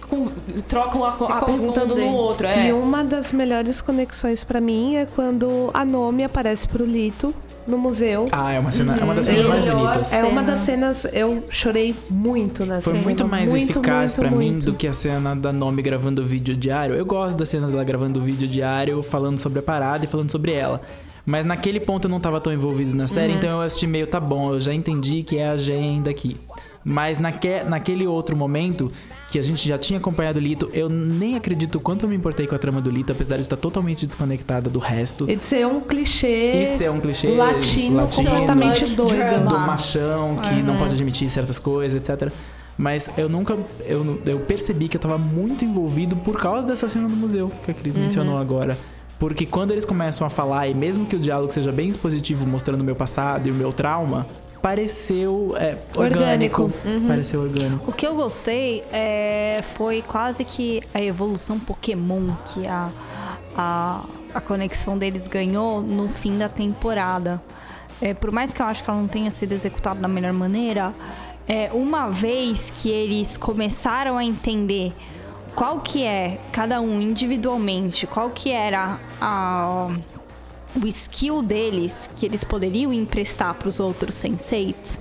trocam a, a perguntando confundem. no outro. É. E uma das melhores conexões pra mim é quando a Nomi aparece pro Lito no museu. Ah, é uma cena, é uma das cenas mais bonitas. É uma das cenas, eu chorei muito na Foi cena. muito mais Muito, eficaz pra mim do que a cena da Nomi gravando o vídeo diário. Eu gosto da cena dela gravando o vídeo diário, falando sobre a parada e falando sobre ela. Mas naquele ponto eu não tava tão envolvido na Uhum. série, então eu assisti meio, tá bom, eu já entendi que é a agenda aqui. Mas naque, naquele outro momento que a gente já tinha acompanhado o Lito, eu nem acredito o quanto eu me importei com a trama do Lito, apesar de estar totalmente desconectada do resto. E de ser um clichê. Isso é um clichê latino, latino, completamente doido. do machão que não pode admitir certas coisas, etc. Mas eu nunca. Eu, eu percebi que eu tava muito envolvido por causa dessa cena do museu que a Cris mencionou agora. Porque quando eles começam a falar, e mesmo que o diálogo seja bem expositivo, mostrando o meu passado e o meu trauma, pareceu é, orgânico. Orgânico. Pareceu orgânico. O que eu gostei é, foi quase que a evolução Pokémon que a, a, a conexão deles ganhou no fim da temporada. É, por mais que eu acho que ela não tenha sido executada da melhor maneira, é, uma vez que eles começaram a entender qual que é cada um individualmente, qual que era a, o skill deles que eles poderiam emprestar para os outros senseis.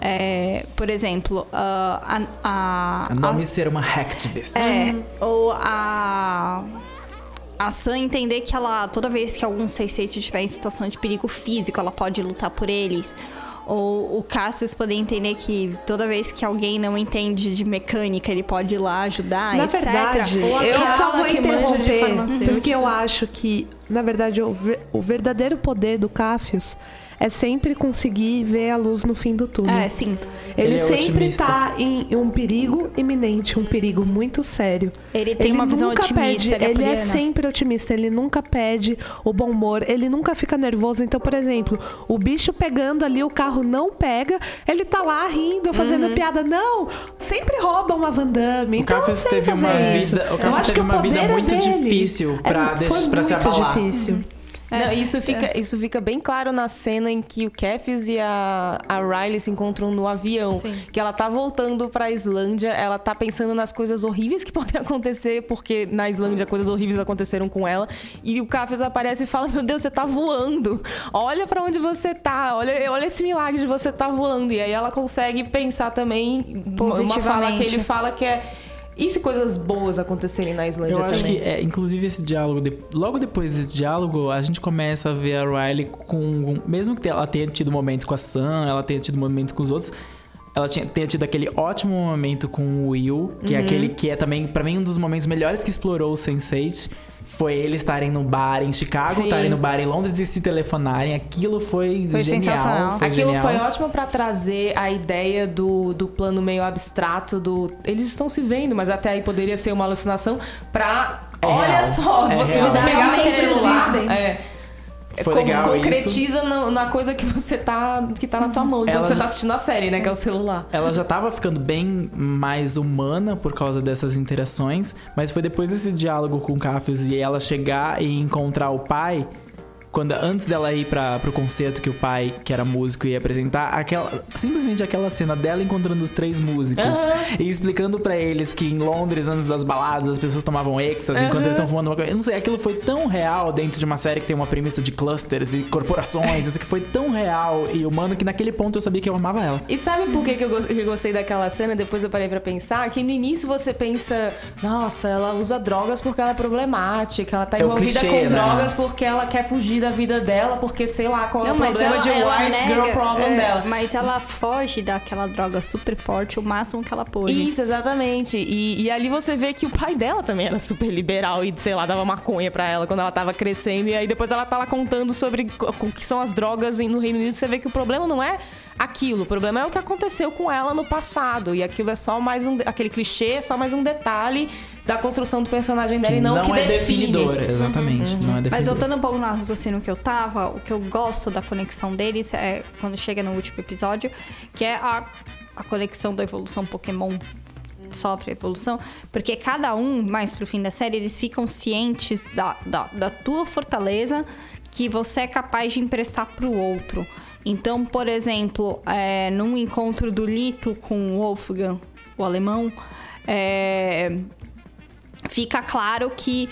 É, por exemplo, ah, a, a, A nome ser uma hacktivist. é, ou a. A Sam entender que ela, toda vez que algum Sensei estiver em situação de perigo físico, ela pode lutar por eles. Ou o Cassius poder entender que toda vez que alguém não entende de mecânica, ele pode ir lá ajudar, Na etc. verdade, eu só vou interromper porque eu acho que, na verdade, o, ver- o verdadeiro poder do Cafius é sempre conseguir ver a luz no fim do túnel. É, sim. Ele, Ele é sempre otimista. tá em um perigo iminente, um perigo muito sério. Ele tem uma visão otimista, perde, ele é ele é sempre otimista, ele nunca perde o bom humor, ele nunca fica nervoso. Então, por exemplo, o bicho pegando ali, o carro não pega, ele tá lá rindo, fazendo Uhum. piada. Não, sempre rouba uma Van Damme. O então sei teve fazer uma isso. vida- o acho teve que o uma vida é muito dele. difícil pra é, foi pra se muito abalar. difícil. Não, isso, fica, isso fica bem claro na cena em que o Cafius e a, a Riley se encontram no avião. Sim. Que ela tá voltando pra Islândia, ela tá pensando nas coisas horríveis que podem acontecer, porque na Islândia coisas horríveis aconteceram com ela. E o Cafius aparece e fala: Meu Deus, você tá voando. Olha pra onde você tá. Olha, olha esse milagre de você tá voando. E aí ela consegue pensar também uma fala que Positivamente. ele fala que é. E se coisas boas acontecerem na Islândia Eu também? acho que, é, inclusive, esse diálogo, de- logo depois desse diálogo, a gente começa a ver a Riley com. Mesmo que ela tenha tido momentos com a Sam, ela tenha tido momentos com os outros. Ela tinha, tenha tido aquele ótimo momento com o Will, que é Uhum. aquele que é também, pra mim, um dos momentos melhores que explorou o Sense8. Foi eles estarem no bar em Chicago, estarem no bar em Londres e se telefonarem. Aquilo foi, Foi genial. sensacional. Foi Aquilo genial. foi ótimo pra trazer a ideia do, do plano meio abstrato do eles estão se vendo, mas até aí poderia ser uma alucinação pra É olha real. só, É você real. pegar Realmente celular, existem. é, Foi con- legal concretiza no- na coisa que você tá que tá na tua mão, Ela você já- tá assistindo a série, né, que é o celular. Ela já tava ficando bem mais humana por causa dessas interações, mas foi depois desse diálogo com o Cafius e ela chegar e encontrar o pai, quando antes dela ir para pro concerto que o pai, que era músico, ia apresentar, aquela simplesmente aquela cena dela encontrando os três músicos Aham. e explicando pra eles que em Londres, antes das baladas, as pessoas tomavam exas enquanto Aham. eles estão fumando uma coisa. Eu não sei, aquilo foi tão real dentro de uma série que tem uma premissa de clusters e corporações, isso que foi tão real e humano que naquele ponto eu sabia que eu amava ela. E sabe por que, que eu gostei daquela cena? Depois eu parei pra pensar que no início você pensa, nossa, ela usa drogas porque ela é problemática, ela tá É envolvida clichê, com né? drogas porque ela quer fugir da vida dela, porque sei lá qual é o problema ela- de ela white nega, girl problem é, dela. Mas ela foge daquela droga super forte o máximo que ela pôde. Isso, exatamente. E, e ali você vê que o pai dela também era super liberal e, sei lá, dava maconha pra ela quando ela tava crescendo. E aí depois ela tá lá contando sobre o que são as drogas no Reino Unido. Você vê que o problema não é aquilo, o problema é o que aconteceu com ela no passado. E aquilo é só mais um. Aquele clichê é só mais um detalhe da construção do personagem dela e não, que é define. definidor, exatamente. Não é definidor. Mas voltando um pouco no raciocínio que eu tava, o que eu gosto da conexão deles é quando chega no último episódio, que é a, a conexão da evolução Pokémon sofre evolução, porque cada um, mais pro fim da série, eles ficam cientes da, da, da tua fortaleza que você é capaz de emprestar pro outro. Então, por exemplo, é, num encontro do Lito com o Wolfgang, o alemão, é, fica claro que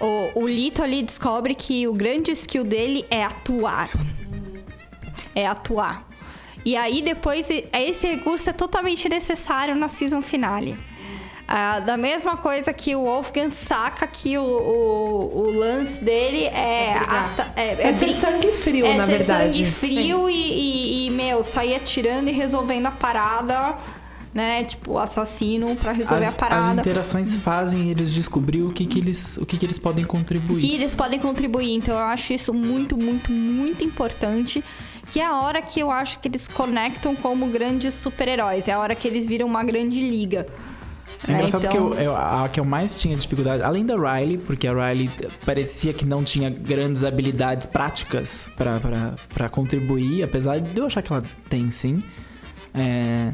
o, o Lito ali descobre que o grande skill dele é atuar. É atuar. E aí depois esse recurso é totalmente necessário na season finale. Ah, da mesma coisa que o Wolfgang saca que o, o, o lance dele é. ata- é, É ser brin- sangue frio, é na ser verdade. sangue frio e, e, e, meu, sair atirando e resolvendo a parada, né? Tipo, assassino pra resolver As, a parada. as interações fazem eles descobrir o que, que eles o que, que eles podem contribuir. que eles podem contribuir. Então eu acho isso muito, muito, muito importante. Que é a hora que eu acho que eles conectam como grandes super-heróis. É a hora que eles viram uma grande liga. É engraçado então- que eu, eu- a que eu mais tinha dificuldade, além da Riley, porque a Riley parecia que não tinha grandes habilidades práticas pra contribuir, apesar de eu achar que ela tem sim. É,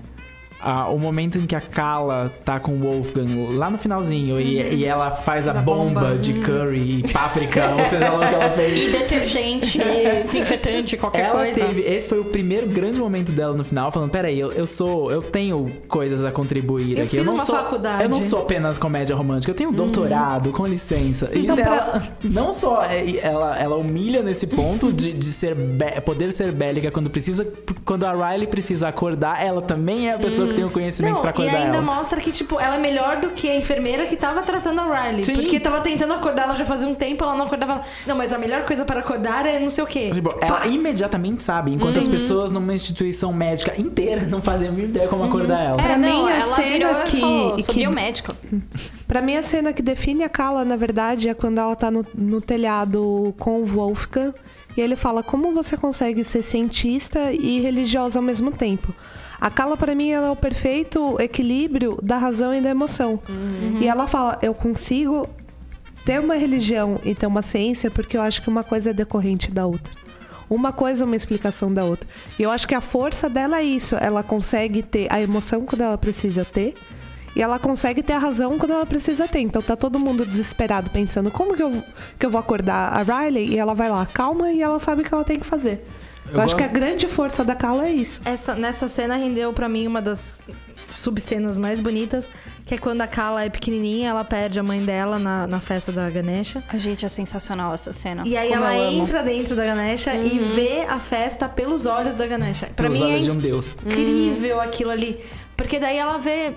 a- o momento em que a Kala tá com o Wolfgang lá no finalzinho e, e ela faz a Faz a bomba, bomba. de curry e páprica, ou seja lá o que ela fez. E detergente, desinfetante, qualquer Ela coisa. teve. Esse foi o primeiro grande momento dela no final, falando: peraí, eu, eu sou. Eu tenho coisas a contribuir Eu aqui. eu não uma sou. faculdade. Eu não sou apenas comédia romântica, eu tenho um doutorado, com licença. E Então, ela, não só é- ela, ela humilha nesse ponto de, de ser poder ser bélica quando precisa. Quando a Riley precisa acordar, ela também é a pessoa que tem o conhecimento Não, pra e acordar ainda ela. mostra que, tipo, ela é melhor do que a enfermeira que tava tratando a Riley. Sim. Porque tava tentando acordar ela já fazia um tempo, ela não acordava. Ela, Não, mas a melhor coisa para acordar é não sei o quê. Tipo, ela imediatamente sabe, enquanto as pessoas numa instituição médica inteira não fazem a mínima ideia como acordar ela. É, Pra não, mim, a ela cena virou que- e falou, sou que- biomédica. Pra mim, a cena que define a Kala, na verdade, é quando ela tá no, no telhado com o Wolfgang. E ele fala como você consegue ser cientista e religiosa ao mesmo tempo. A Kala, pra mim, ela é o perfeito equilíbrio da razão e da emoção. E ela fala, eu consigo ter uma religião e ter uma ciência porque eu acho que uma coisa é decorrente da outra. Uma coisa é uma explicação da outra. E eu acho que a força dela é isso. Ela consegue ter a emoção quando ela precisa ter. E ela consegue ter a razão quando ela precisa ter. Então tá todo mundo desesperado pensando como que eu, que eu vou acordar a Riley? E ela vai lá, calma, e ela sabe o que ela tem que fazer. Eu, Eu acho que a gosto- grande força da Kala é isso. Essa, nessa cena rendeu pra mim uma das subcenas mais bonitas, que é quando a Kala é pequenininha, ela perde a mãe dela na, na festa da Ganesha. A gente é sensacional essa cena. E aí Como ela eu amo. entra dentro da Ganesha e vê a festa pelos olhos da Ganesha. Pelos mim é olhos de um deus. incrível aquilo ali. Porque daí ela vê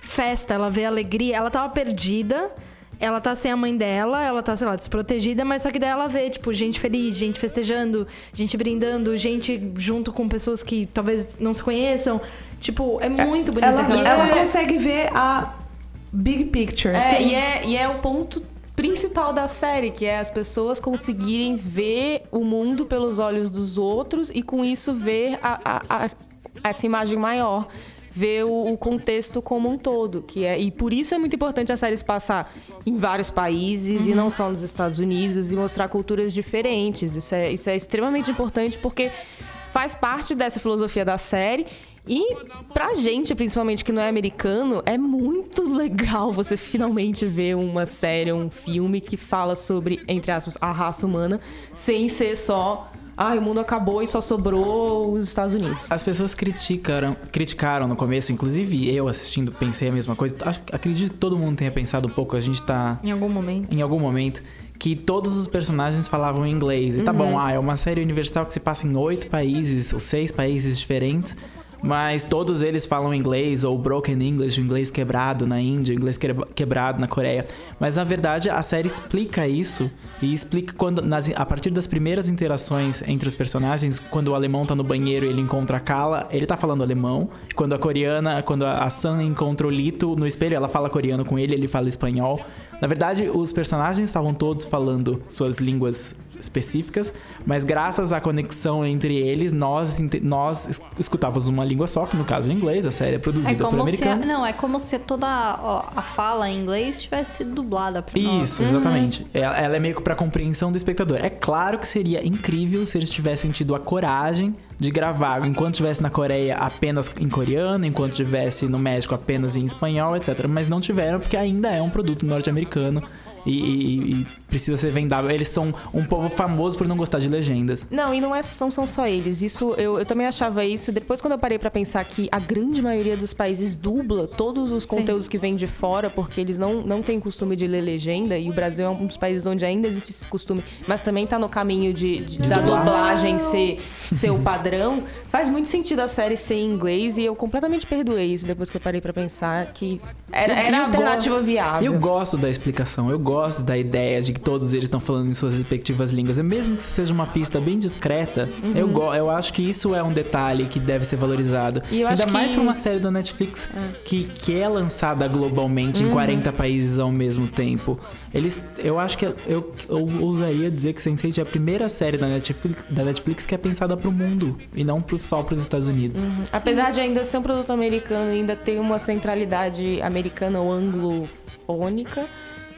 festa, ela vê alegria. Ela tava perdida, ela tá sem a mãe dela, ela tá, sei lá, desprotegida, mas só que daí ela vê, tipo, gente feliz, gente festejando, gente brindando, gente junto com pessoas que talvez não se conheçam. Tipo, é muito bonita Ela, aquela ela cena. consegue ver a big picture. É, e é, e é o ponto principal da série, que é as pessoas conseguirem ver o mundo pelos olhos dos outros e com isso ver a- a- a- essa imagem maior. Ver o, o contexto como um todo. Que é, e por isso é muito importante a série se passar em vários países e não só nos Estados Unidos e mostrar culturas diferentes. Isso é, isso é extremamente importante porque faz parte dessa filosofia da série. E pra gente, principalmente que não é americano, é muito legal você finalmente ver uma série, um filme que fala sobre, entre aspas, a raça humana, sem ser só, ah, o mundo acabou e só sobrou os Estados Unidos. As pessoas criticaram, criticaram no começo, inclusive eu assistindo pensei a mesma coisa. Acho, acredito que todo mundo tenha pensado um pouco, a gente tá Em algum momento. em algum momento que todos os personagens falavam inglês. E tá bom, ah, é uma série universal que se passa em oito países ou seis países diferentes. Mas todos eles falam inglês, ou broken English, inglês quebrado na Índia, inglês quebra- quebrado na Coreia. Mas na verdade a série explica isso e explica quando, nas- a partir das primeiras interações entre os personagens, quando o alemão tá no banheiro e ele encontra a Kala, ele tá falando alemão. Quando a coreana, quando a Sam encontra o Lito no espelho, ela fala coreano com ele, ele fala espanhol. Na verdade, os personagens estavam todos falando suas línguas específicas, mas graças à conexão entre eles, nós, nós es- escutávamos uma língua só, que no caso o inglês, a série é É produzida por como se a, americanos. não, é como se toda ó, a fala em inglês tivesse sido dublada pra nós. Isso, exatamente. Ela, ela é meio que pra compreensão do espectador. É claro que seria incrível se eles tivessem tido a coragem de gravar enquanto estivesse na Coreia apenas em coreano, enquanto estivesse no México apenas em espanhol, etc. Mas não tiveram porque ainda é um produto norte-americano e, e- e precisa ser vendável. Eles são um povo famoso por não gostar de legendas. Não, e não é, são, são só eles. Isso eu, eu também achava isso. Depois, quando eu parei pra pensar que a grande maioria dos países dubla todos os conteúdos que vêm de fora, porque eles não, não têm costume de ler legenda, e o Brasil é um dos países onde ainda existe esse costume, mas também tá no caminho de, de- da dublar. dublagem ser, ser o padrão. Faz muito sentido a série ser em inglês, e eu completamente perdoei isso depois que eu parei pra pensar que era, era eu alternativa gosto- viável. Eu gosto da explicação, eu gosto da ideia de que todos eles estão falando em suas respectivas línguas. E mesmo que seja uma pista bem discreta, eu, go- eu acho que isso é um detalhe que deve ser valorizado. E eu Ainda mais que- pra uma série da Netflix que, que é lançada globalmente em 40 países ao mesmo tempo. Eles, eu acho que eu, eu ousaria dizer que Sense8 é a primeira série da Netflix, da Netflix que é pensada pro mundo e não pro, só pros Estados Unidos. Apesar de ainda ser um produto americano, ainda ter uma centralidade americana ou anglofônica,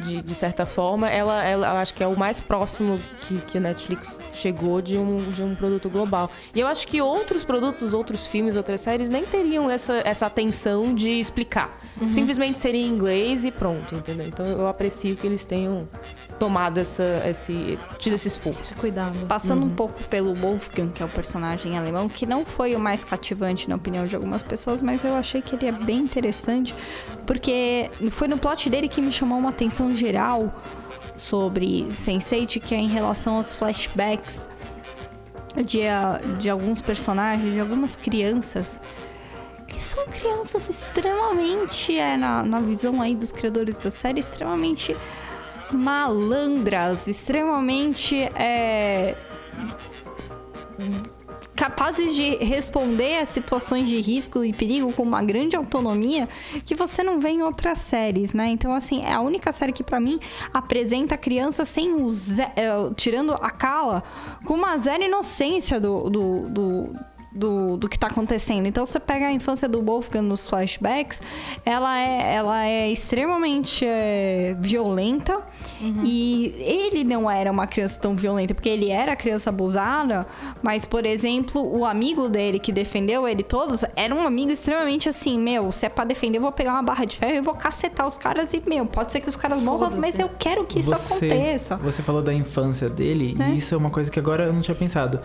de, de certa forma, ela, ela eu acho que é o mais próximo que, que a Netflix chegou de um, de um produto global. E eu acho que outros produtos, outros filmes, outras séries nem teriam essa, essa atenção de explicar. Simplesmente seria em inglês e pronto, entendeu? Então eu aprecio que eles tenham tomado essa, esse, tido esse esforço. Esse cuidado. Passando um pouco pelo Wolfgang, que é o personagem alemão, que não foi o mais cativante na opinião de algumas pessoas, mas eu achei que ele é bem interessante, porque foi no plot dele que me chamou uma atenção geral sobre Sense8, que é em relação aos flashbacks de, ah, de alguns personagens, de algumas crianças, que são crianças extremamente, é, na, na visão aí dos criadores da série, extremamente malandras, extremamente é, capazes de responder a situações de risco e perigo com uma grande autonomia que você não vê em outras séries, né? Então, assim, é a única série que pra mim apresenta a criança sem o ze- é, tirando a cala, com uma zero inocência do, do, do do, do que tá acontecendo. Então você pega a infância do Wolfgang nos flashbacks, ela é, ela é extremamente é, violenta e ele não era uma criança tão violenta, porque ele era criança abusada, mas, por exemplo, o amigo dele que defendeu ele todos era um amigo extremamente assim, meu, se é pra defender, eu vou pegar uma barra de ferro e vou cacetar os caras e, meu, pode ser que os caras morram, mas eu quero que isso aconteça. Você falou da infância dele, Né? e isso é uma coisa que agora eu não tinha pensado.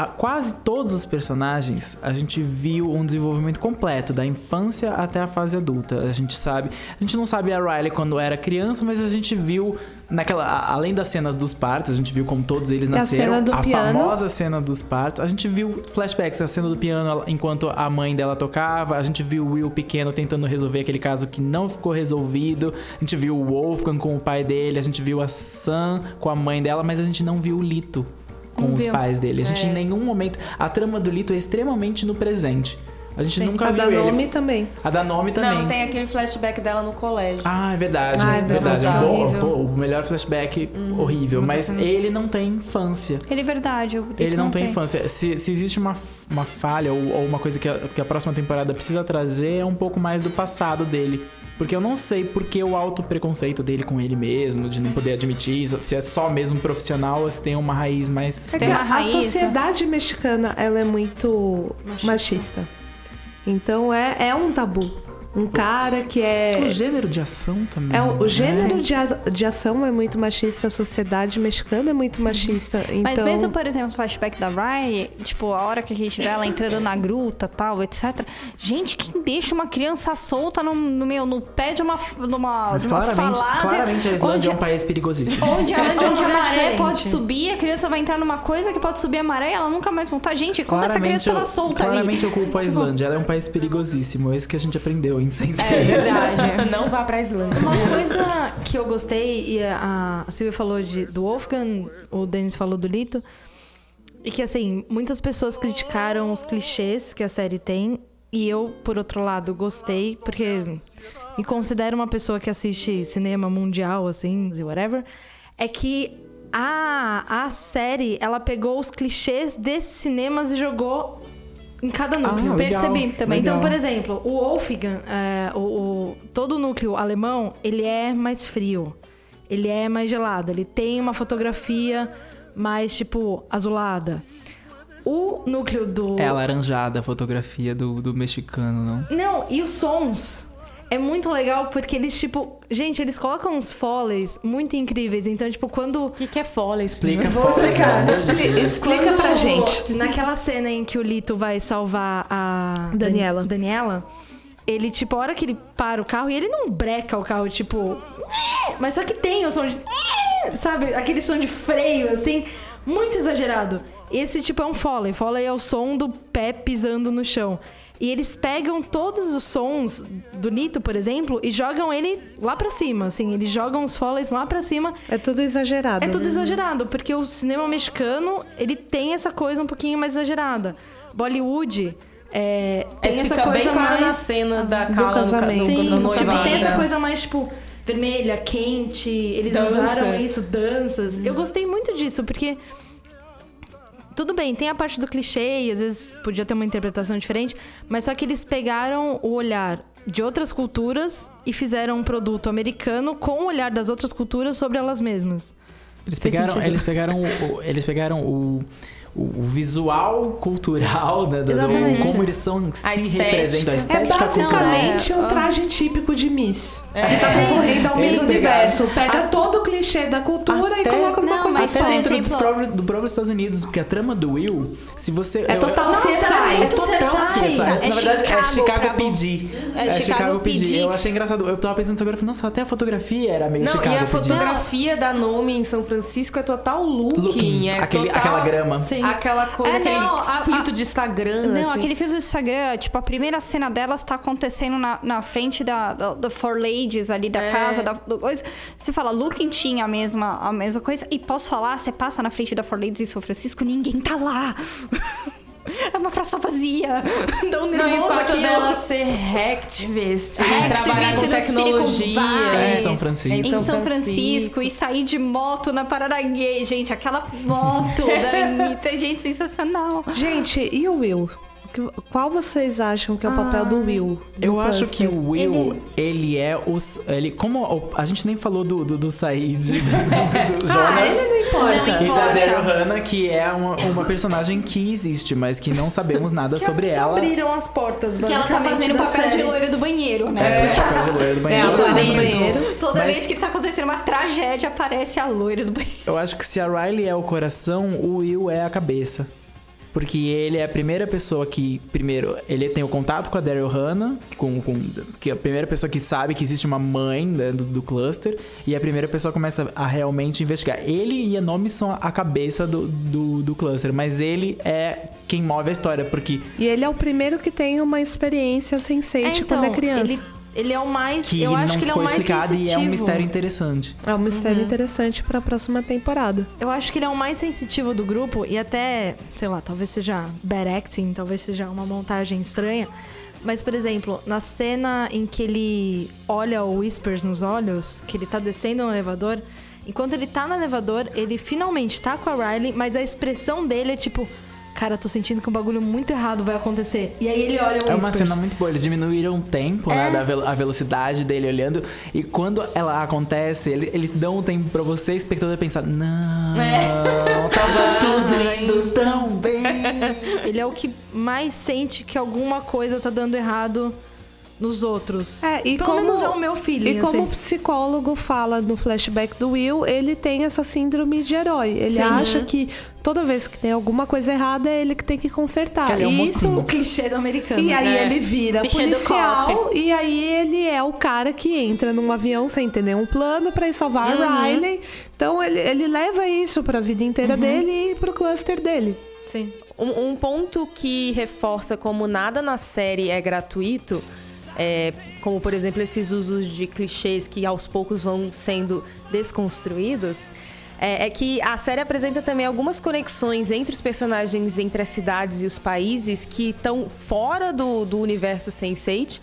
A- quase todos os personagens a gente viu um desenvolvimento completo, da infância até a fase adulta. A gente sabe. A gente não sabe a Riley quando era criança, mas a gente viu naquela. a- além das cenas dos partos, a gente viu como todos eles E a nasceram. cena do piano. famosa cena dos partos. A gente viu flashbacks, a cena do piano enquanto a mãe dela tocava. A gente viu o Will pequeno tentando resolver aquele caso que não ficou resolvido. A gente viu o Wolfgang com o pai dele. A gente viu a Sam com a mãe dela, mas a gente não viu o Lito com Não os viu. pais dele. A gente É. em nenhum momento. A trama do Lito é extremamente no presente. A gente nunca A viu da nome ele. também. A da nome também. Não, tem aquele flashback dela no colégio. Ah, é verdade. Ah, é é verdade. verdade. Pô, Horrível. pô, o melhor flashback horrível. Mas cenas- ele não tem infância. Ele é verdade, eu Ele não, tem, infância. Se, se existe uma, uma falha ou, ou uma coisa que a, que a próxima temporada precisa trazer, é um pouco mais do passado dele. Porque eu não sei porque o alto preconceito dele com ele mesmo, de não poder admitir, se é só mesmo profissional ou se tem uma raiz mais. É que Tem a, a né? sociedade mexicana, ela é muito machista. Então é, é um tabu. Um cara que é... O gênero de ação também. É, o, né? gênero de, a- de ação é muito machista, a sociedade mexicana é muito machista. Então, Mas mesmo, por exemplo, o flashback da Riley, tipo, a hora que a gente vê ela entrando na gruta tal, etc. Gente, quem deixa uma criança solta no, no, meu, no pé de uma, numa, Mas de uma claramente, falácia, claramente a Islândia onde, é um país perigosíssimo. onde, a, onde a Onde é maré pode subir, a criança vai entrar numa coisa que pode subir a maré e ela nunca mais voltar. Gente, como essa criança eu, tava solta claramente ali? eu culpo a Islândia. Ela é um país perigosíssimo. É isso que a gente aprendeu em Sense. É verdade. Não vá pra Islândia. Uma coisa que eu gostei, e a, a Silvia falou de, do Wolfgang, o Denis falou do Lito, e que, assim, muitas pessoas criticaram os clichês que a série tem, e eu, por outro lado, gostei, porque me considero uma pessoa que assiste cinema mundial, assim, e whatever, é que a, a série, ela pegou os clichês desses cinemas e jogou em cada núcleo. Ah, legal, Percebi também. legal. Então, por exemplo, o Wolfgang, é, o, o- todo o núcleo alemão, ele é mais frio. Ele é mais gelado. Ele tem uma fotografia mais, tipo, azulada. O núcleo do... É alaranjada a fotografia do, do mexicano, não? Não, e os sons. É muito legal porque eles, tipo... Gente, eles colocam uns foleys muito incríveis. Então, tipo, quando... O que, que é Foley? Explica Vou fora, explicar. Expli- Deus. explica pra gente. Naquela cena em que o Lito vai salvar a Daniela. Dan- Daniela, ele, tipo, a hora que ele para o carro, e ele não breca o carro, tipo. Mas só que tem o som de. Sabe? Aquele som de freio, assim, muito exagerado. Esse, tipo, é um Foley. Foley é o som do pé pisando no chão. E eles pegam todos os sons do Nito, por exemplo, e jogam ele lá pra cima, assim. Eles jogam os foleys lá pra cima. É tudo exagerado. É tudo né? exagerado, porque o cinema mexicano, ele tem essa coisa um pouquinho mais exagerada. Bollywood... É, tem Isso essa fica bem coisa claro mais... na cena da do Carla no, casamento. no, Sim, no tipo, noivado, tem essa né? coisa mais, tipo, vermelha, quente. Eles Dança. usaram isso, danças. Eu gostei muito disso, porque. Tudo bem, tem a parte do clichê e às vezes podia ter uma interpretação diferente, mas só que eles pegaram o olhar de outras culturas e fizeram um produto americano com o olhar das outras culturas sobre elas mesmas. Eles Fez pegaram, sentido. eles pegaram, o, eles pegaram o, o visual cultural, né, do- do- como eles são, se estética. representam, a É estética cultural. basicamente É, um ó. traje típico de Miss. É. Que tá concorrendo ao Miss pegaram- Universo. Pega todo o clichê da cultura e Até- coloca numa Não, coisa mas. Até por dentro exemplo- dos próprios, do próprio Estados Unidos, porque a trama do Will, se você... É total Nossa, CSI. é muito total CSI. É Na verdade, é Chicago Chicago pra- PD. É Chicago PD. Eu achei engraçado. Eu tava pensando agora, eu nossa, até a fotografia era meio Não, Chicago e a PD. fotografia da Nomi em São Francisco é total looking. Looking, é aquele- total- aquela grama. Sim. Aquela coisa, É, aquele não, filtro a- de Instagram, Não, assim. aquele filtro do Instagram, tipo, a primeira cena delas tá acontecendo na, na frente da, da, da Four Ladies ali da É. casa, da, do coisa. Você fala, Looking tinha a mesma, a mesma coisa. E posso falar, você passa na frente da Four Ladies em São Francisco, ninguém tá lá. É uma praça vazia. Dá um Não, e o nervoso fato aquilo. dela ser hacktivist, Hacktivist trabalhar com no tecnologia. Valley. Em São Francisco. Em Em São, Francisco. e sair de moto na Parada Gay, gente. Aquela moto da Anitta, gente, sensacional. Gente, e o Will? Que- Qual vocês acham que é o papel do Will? no Eu acho cluster? que o Will, ele, é os. Ele, como o- a gente nem falou do, do, do Said, do, do, do Ah, Jonas. ele não importa. Não E da importa. Daryl Hannah, que é uma, uma personagem que existe, mas que não sabemos nada sobre ela. abriram as portas, Que ela tá fazendo o da papel de série. loira do banheiro, É, né? o papel de loira do banheiro. a eu loira do muito. banheiro. Toda Mas- vez que tá acontecendo uma tragédia, aparece a loira do banheiro. Eu acho que se a Riley é o coração, o Will é a cabeça. Porque ele é a primeira pessoa que, primeiro, ele tem o contato com a Daryl Hannah, com, com, que é a primeira pessoa que sabe que existe uma mãe né, do, do cluster, e a primeira pessoa começa a realmente investigar. Ele e a Nomi são a cabeça do, do, do cluster, mas ele é quem move a história, porque E ele é o primeiro que tem uma experiência sensate quando é criança. Ele, ele é o mais. que eu acho que ele é o mais explicado e é um sensitivo. mistério interessante. É um mistério interessante pra próxima temporada. Eu acho que ele é o mais sensitivo do grupo e até, sei lá, talvez seja bad acting, talvez seja uma montagem estranha. Mas, por exemplo, na cena em que ele olha o Whispers nos olhos, que ele tá descendo no elevador, enquanto ele tá no elevador, ele finalmente tá com a Riley, mas a expressão dele é tipo. Cara, tô sentindo que um bagulho muito errado vai acontecer. E aí ele olha o É uma Whispers. cena muito boa. Eles diminuíram o tempo, né? Da velo- a velocidade dele olhando. E quando ela acontece, ele- eles dão um tempo pra você, espectador, pensar: Não, tava tudo indo tão bem. Ele é o que mais sente que alguma coisa tá dando errado nos outros. É, e Pelo como, menos é o meu feeling. E como o assim. psicólogo fala no flashback do Will, ele tem essa síndrome de herói. Ele Sim. acha que toda vez que tem alguma coisa errada, é ele que tem que consertar. Que ele é um isso. O clichê do americano. E aí É. ele vira Clichê do policial e aí ele é o cara que entra num avião sem ter nenhum plano pra ir salvar a Riley. Então ele, ele leva isso pra vida inteira dele e pro cluster dele. Sim. Um, um ponto que reforça como nada na série é gratuito, é, como por exemplo esses usos de clichês que aos poucos vão sendo desconstruídos, é, é que a série apresenta também algumas conexões entre os personagens, entre as cidades e os países que estão fora do, do universo Sense8,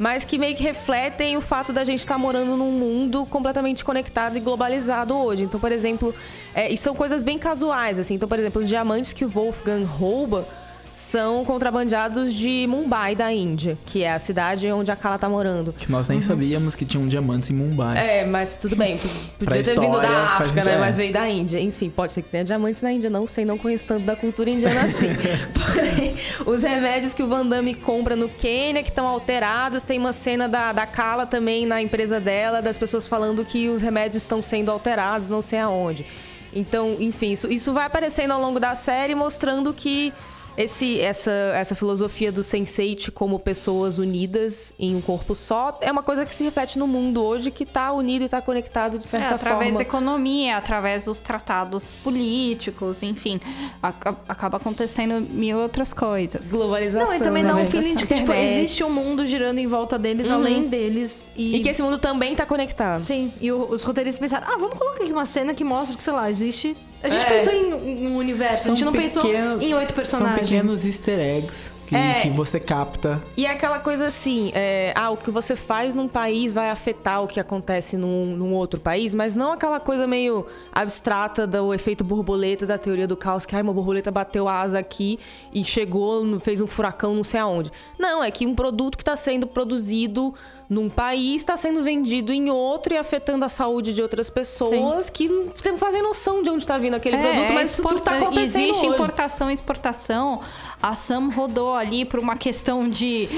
mas que meio que refletem o fato da gente estar morando num mundo completamente conectado e globalizado hoje. Então, por exemplo, é, e são coisas bem casuais, assim. Então, por exemplo, os diamantes que o Wolfgang rouba são contrabandeados de Mumbai, da Índia, que é a cidade onde a Kala tá morando. Que nós nem sabíamos que tinham diamantes em Mumbai. É, mas tudo bem. Podia ter vindo da África, né? é. Mas veio da Índia. Enfim, pode ser que tenha diamantes na Índia, não sei, não conheço tanto da cultura indiana assim. Porém, os remédios que o Van Damme compra no Quênia, que estão alterados, tem uma cena da, da Kala também na empresa dela, das pessoas falando que os remédios estão sendo alterados, não sei aonde. Então, enfim, isso, isso vai aparecendo ao longo da série, mostrando que esse, essa, essa filosofia do Sense8 como pessoas unidas em um corpo só é uma coisa que se reflete no mundo hoje que tá unido e tá conectado de É, certa através forma. da economia, através dos tratados políticos, enfim. aca- acaba acontecendo mil outras coisas. Globalização. Não, e também dá um né? feeling de que tipo, Internet. existe um mundo girando em volta deles, Uhum. além deles. E, E que esse mundo também tá conectado. Sim, e o- os roteiristas pensaram, ah, vamos colocar aqui uma cena que mostra que, sei lá, existe... A gente É. pensou em um universo, a gente não pensou em oito personagens. São pequenos easter eggs que, É. que você capta. E é aquela coisa assim, é, ah, o que você faz num país vai afetar o que acontece num, num outro país, mas não aquela coisa meio abstrata do efeito borboleta, da teoria do caos, que ai, uma borboleta bateu a asa aqui e chegou, fez um furacão não sei aonde. Não, é que um produto que está sendo produzido num país está sendo vendido em outro e afetando a saúde de outras pessoas que não fazem noção de onde está vindo aquele produto, mas isso tudo tá exporta- acontecendo Existe hoje. importação e exportação. A Sam rodou ali por uma questão de.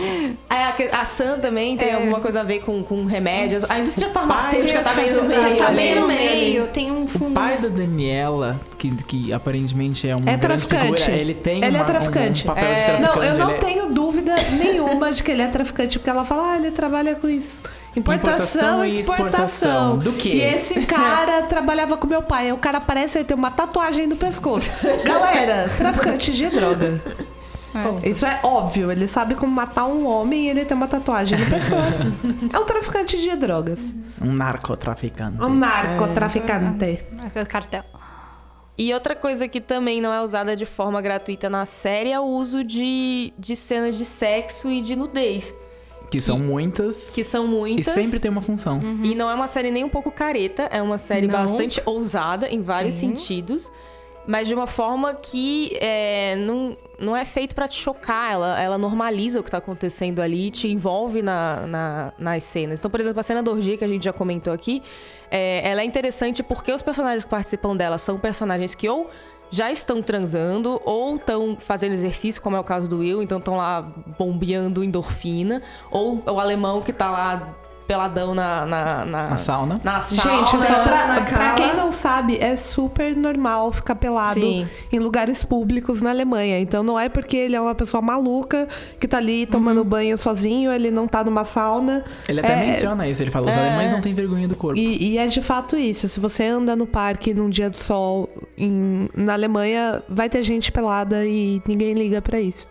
É, a, Sam também tem É. alguma coisa a ver com, com remédios. A indústria farmacêutica tá Sim, meio no tá meio. tá meio no meio. Tem um O fundo. pai da Daniela, que, que aparentemente é uma É grande traficante. figura, ele tem Ele é uma- traficante. um papel de É. traficante. Não, eu não ele é- tenho de que ele é traficante, porque ela fala, ah, ele trabalha com isso. Importação, Importação e e exportação. Do quê? E esse cara trabalhava com meu pai. O cara parece tem uma tatuagem no pescoço. Galera, traficante de droga. Isso é óbvio, ele sabe como matar um homem e ele tem uma tatuagem no pescoço. é um traficante de drogas. Um narcotraficante. Um narcotraficante. Cartel. E outra coisa que também não é usada de forma gratuita na série é o uso de, de cenas de sexo e de nudez. Que são muitas Que são e muitas. sempre tem uma função. E não é uma série nem um pouco careta, é uma série Não. bastante ousada em vários Sim. sentidos, mas de uma forma que é, não, não é feito pra te chocar, ela, ela normaliza o que tá acontecendo ali, te envolve na, na- nas cenas. Então, por exemplo, a cena da orgia que a gente já comentou aqui, é, ela é interessante porque os personagens que participam dela são personagens que ou já estão transando ou estão fazendo exercício, como é o caso do Will, então estão lá bombeando endorfina, ou o alemão que tá lá peladão na, na, na, Na sauna. na sauna. Gente, Sauna, pra, na pra quem não sabe, é super normal ficar pelado Sim. em lugares públicos na Alemanha. Então não é porque ele é uma pessoa maluca que tá ali tomando Uhum. banho sozinho, ele não tá numa sauna. Ele até É, menciona isso, ele fala, os É. alemães não têm vergonha do corpo. E, e é de fato isso. Se você anda no parque num dia de sol em- na Alemanha, vai ter gente pelada e ninguém liga pra isso.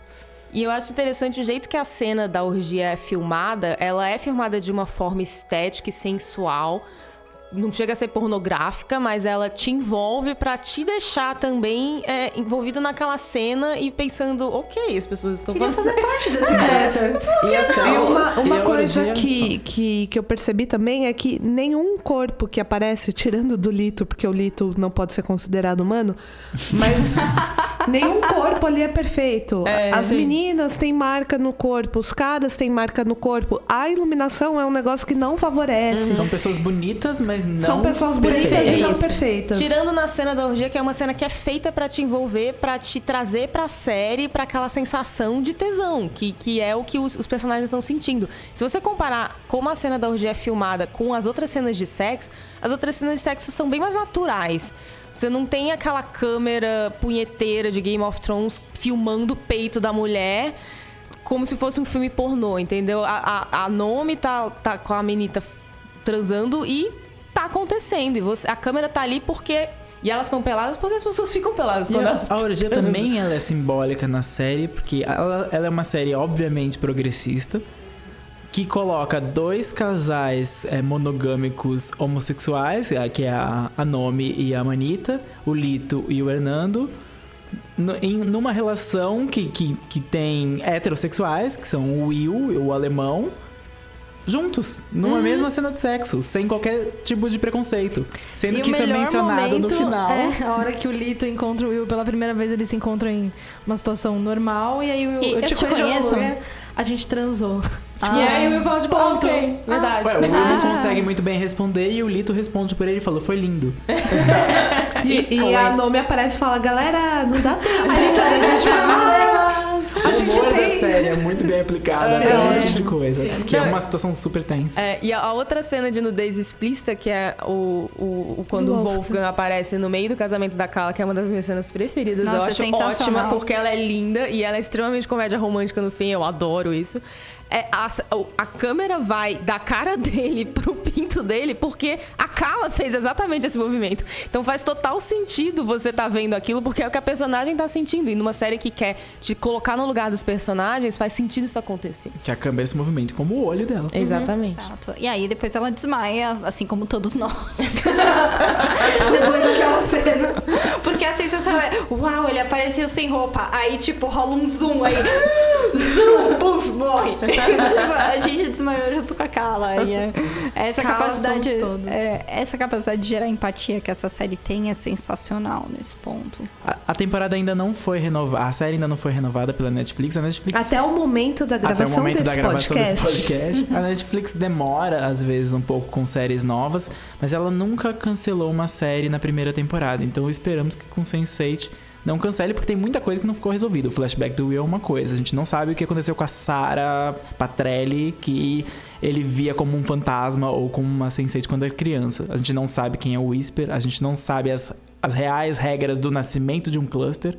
E eu acho interessante o jeito que a cena da orgia é filmada. Ela é filmada de uma forma estética e sensual. Não chega a ser pornográfica, mas ela te envolve pra te deixar também é, envolvido naquela cena e pensando, ok, as pessoas estão fazendo. parte desse character. E a E cena- uma, e uma a coisa orgia- que, que, que eu percebi também é que nenhum corpo que aparece, tirando do Lito, porque o Lito não pode ser considerado humano, mas nenhum corpo ali é perfeito. É, As sim. meninas têm marca no corpo, os caras têm marca no corpo. A iluminação é um negócio que não favorece. São pessoas bonitas, mas não São pessoas bonitas perfeitas. e não perfeitas. Tirando na cena da orgia, que é uma cena que é feita pra te envolver, pra te trazer pra série, pra aquela sensação de tesão, que, que é o que os, os personagens estão sentindo. Se você comparar como a cena da orgia é filmada com as outras cenas de sexo, as outras cenas de sexo são bem mais naturais. Você não tem aquela câmera punheteira de Game of Thrones filmando o peito da mulher como se fosse um filme pornô, entendeu? A, a, a Nomi tá, tá com a menina transando e tá acontecendo. E você, a câmera tá ali porque. E elas estão peladas porque as pessoas ficam peladas E quando a, elas a orgia também ela é simbólica na série, porque ela, ela é uma série obviamente progressista, que coloca dois casais é, monogâmicos homossexuais, é, que é a, a Nomi e a Manita, o Lito e o Hernando, no- em, numa relação que, que, que tem heterossexuais, que são o Will e o alemão, juntos, numa Uhum. mesma cena de sexo, sem qualquer tipo de preconceito. Sendo E que isso é mencionado no final. É a hora que o Lito encontra o Will pela primeira vez, eles se encontram em uma situação normal. E aí o Will, E eu, eu te te conheço. conheço. né? A gente transou. E aí o Will fala, tipo, ah, Ponto. ok, verdade. Ué, o Will não Ah. consegue muito bem responder e o Lito responde por ele e falou: Foi lindo. E, e a Nomi aparece e fala, galera, não dá tempo ainda da gente falar. Gente humor da tem- série é muito bem aplicado até É. esse tipo de coisa. Que é Não, uma situação super tensa. É, e a, a outra cena de nudez explícita, que é o, o, o- quando Do o Wolfgang. Wolfgang aparece no meio do casamento da Carla, que é uma das minhas cenas preferidas. Nossa, eu é acho sensacional. ótima, porque ela é linda e ela é extremamente comédia romântica no fim, eu adoro isso. É, a, a câmera vai da cara dele pro pinto dele, porque a Carla fez exatamente esse movimento. Então faz total sentido você tá vendo aquilo, porque é o que a personagem tá sentindo. E numa série que quer te colocar no lugar dos personagens, faz sentido isso acontecer. Que a câmera se movimenta como o olho dela. Exatamente. Exato. E aí depois ela desmaia, assim como todos nós. Depois daquela cena. Porque a sensação é, uau, ele apareceu sem roupa. Aí, tipo, rola um zoom aí. zoom, puf, morre. Tipo, a gente desmaiou junto com a Carla. E é- essa Carla capacidade. somos todos. é, essa capacidade de gerar empatia que essa série tem é sensacional nesse ponto. A, a temporada ainda não foi renovada. A série ainda não foi renovada pela Netflix. A Netflix. Até o momento da gravação Até o momento desse da gravação podcast. desse podcast. A Netflix demora, às vezes, um pouco com séries novas, mas ela nunca cancelou uma série na primeira temporada. Então esperamos que com Sense8 não cancele, porque tem muita coisa que não ficou resolvida. O flashback do Will é uma coisa. A gente não sabe o que aconteceu com a Sarah Patrelli, que ele via como um fantasma ou como uma Sense8 quando era criança. A gente não sabe quem é o Whisper, a gente não sabe as, as reais regras do nascimento de um cluster.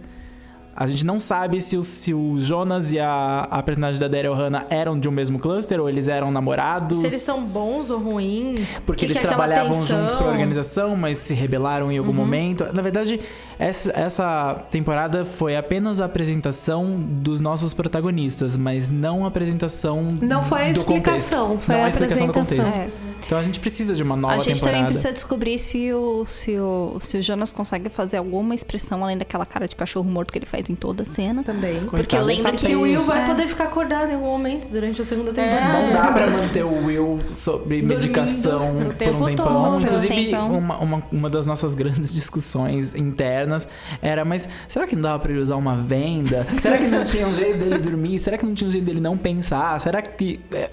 A gente não sabe se o, se o Jonas e a, a personagem da Daryl Hannah eram de um mesmo cluster ou eles eram namorados. Se eles são bons ou ruins. Porque que eles que é trabalhavam tensão. juntos pra organização, mas se rebelaram em algum momento. Na verdade, essa, essa temporada foi apenas a apresentação dos nossos protagonistas, mas não a apresentação Não foi a do explicação, contexto. foi não a explicação do apresentação. contexto. Então a gente precisa de uma nova a gente temporada. também precisa descobrir se o, se, o, se o Jonas consegue fazer alguma expressão além daquela cara de cachorro morto que ele faz em toda a cena. Também. Porque Coitado, eu lembro tá Se o Will tenso. vai É. poder ficar acordado em algum momento durante a segunda É. temporada. Não dá pra manter o Will sobre Dormindo medicação por um tempo tempão. todo. Inclusive, Tempão. uma, uma, uma das nossas grandes discussões internas era: mas será que não dava pra ele usar uma venda? Será que não tinha um jeito dele dormir? Será que não tinha um jeito dele não pensar? Será que. é,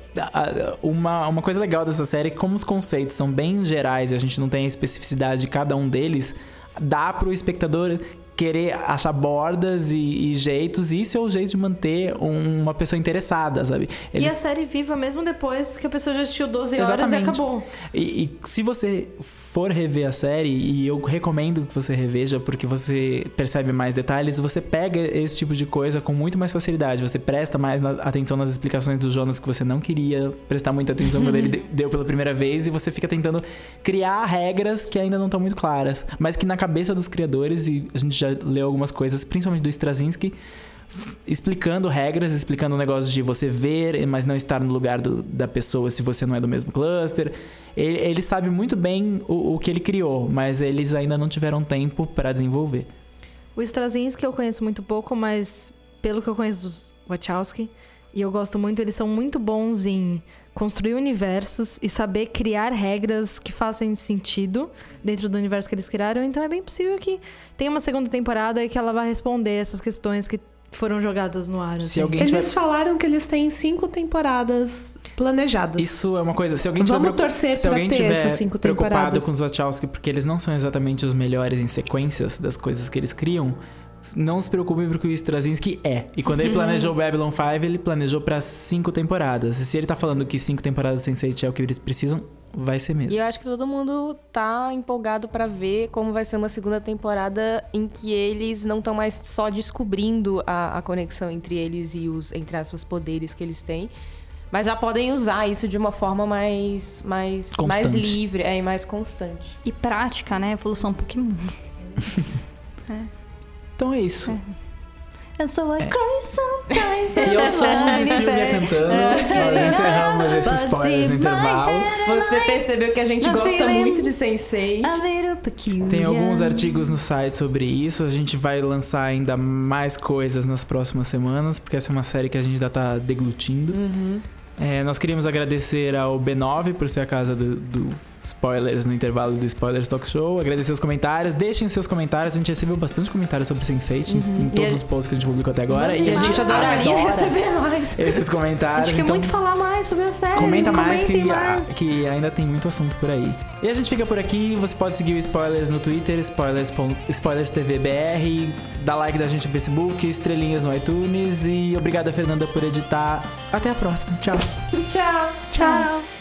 uma, uma coisa legal dessa série é que, como os conceitos são bem gerais e a gente não tem a especificidade de cada um deles, dá pro espectador querer achar bordas e, e jeitos, e isso é o jeito de manter um- uma pessoa interessada, sabe? E Eles a série viva mesmo depois que a pessoa já assistiu 12 horas Exatamente. e acabou. E, e se você for rever a série, e eu recomendo que você reveja porque você percebe mais detalhes, você pega esse tipo de coisa com muito mais facilidade. Você presta mais na- atenção nas explicações do Jonas que você não queria prestar muita atenção quando ele de- deu pela primeira vez, e você fica tentando criar regras que ainda não estão muito claras, mas que na cabeça dos criadores, e a gente já leu algumas coisas, principalmente do Straczynski, explicando regras, explicando o negócio de você ver, mas não estar no lugar do- da pessoa se você não é do mesmo cluster. Ele, ele sabe muito bem o, o que ele criou, mas eles ainda não tiveram tempo para desenvolver. O Straczynski eu conheço muito pouco, mas pelo que eu conheço dos Wachowski, e eu gosto muito, eles são muito bons em construir universos e saber criar regras que façam sentido dentro do universo que eles criaram. Então é bem possível que tenha uma segunda temporada e que ela vai responder essas questões que foram jogadas no ar. Se assim. alguém tiver... Eles falaram que eles têm cinco temporadas planejadas. Isso é uma coisa. Se alguém Vamos tiver, torcer se pra alguém ter tiver essas cinco preocupado temporadas. com os Wachowski, porque eles não são exatamente os melhores em sequências das coisas que eles criam, não se preocupe porque o Straczynski é. E quando ele planejou Babylon 5, ele planejou para cinco temporadas. E se ele tá falando que cinco temporadas sem Sense8 é o que eles precisam, vai ser E mesmo. eu acho que todo mundo tá empolgado pra ver como vai ser uma segunda temporada em que eles não estão mais só descobrindo a, a conexão entre eles e os, entre aspas, poderes que eles têm. Mas já podem usar isso de uma forma mais, mais, mais livre é, e mais constante. E prática, né? Evolução Pokémon. Então é isso. Eu sou a Cry sometimes. E eu sou de Silvia cantando. Nós encerramos esse spoilers no intervalo. Você percebeu que a gente gosta muito de Sense8. A little peculiar. Tem alguns artigos no site sobre isso. A gente vai lançar ainda mais coisas nas próximas semanas, porque essa é uma série que a gente ainda tá deglutindo. É, nós queríamos agradecer ao B9 por ser a casa do, do spoilers no intervalo do Spoilers Talk Show. Agradecer os comentários. Deixem os seus comentários. A gente recebeu bastante comentários sobre Sense8 em- em todos a- os posts que a gente publicou até agora. E a E a gente gente adoraria adora receber mais. esses A comentários. gente quer então- muito falar mais sobre a série. Comenta mais que, mais. que ainda tem muito assunto por aí. E a gente fica por aqui. Você pode seguir o Spoilers no Twitter, spoilers, spoilers TV BR, dá like da gente no Facebook, estrelinhas no iTunes. E obrigado, Fernanda, por editar. Até a próxima. Tchau. Tchau. Tchau.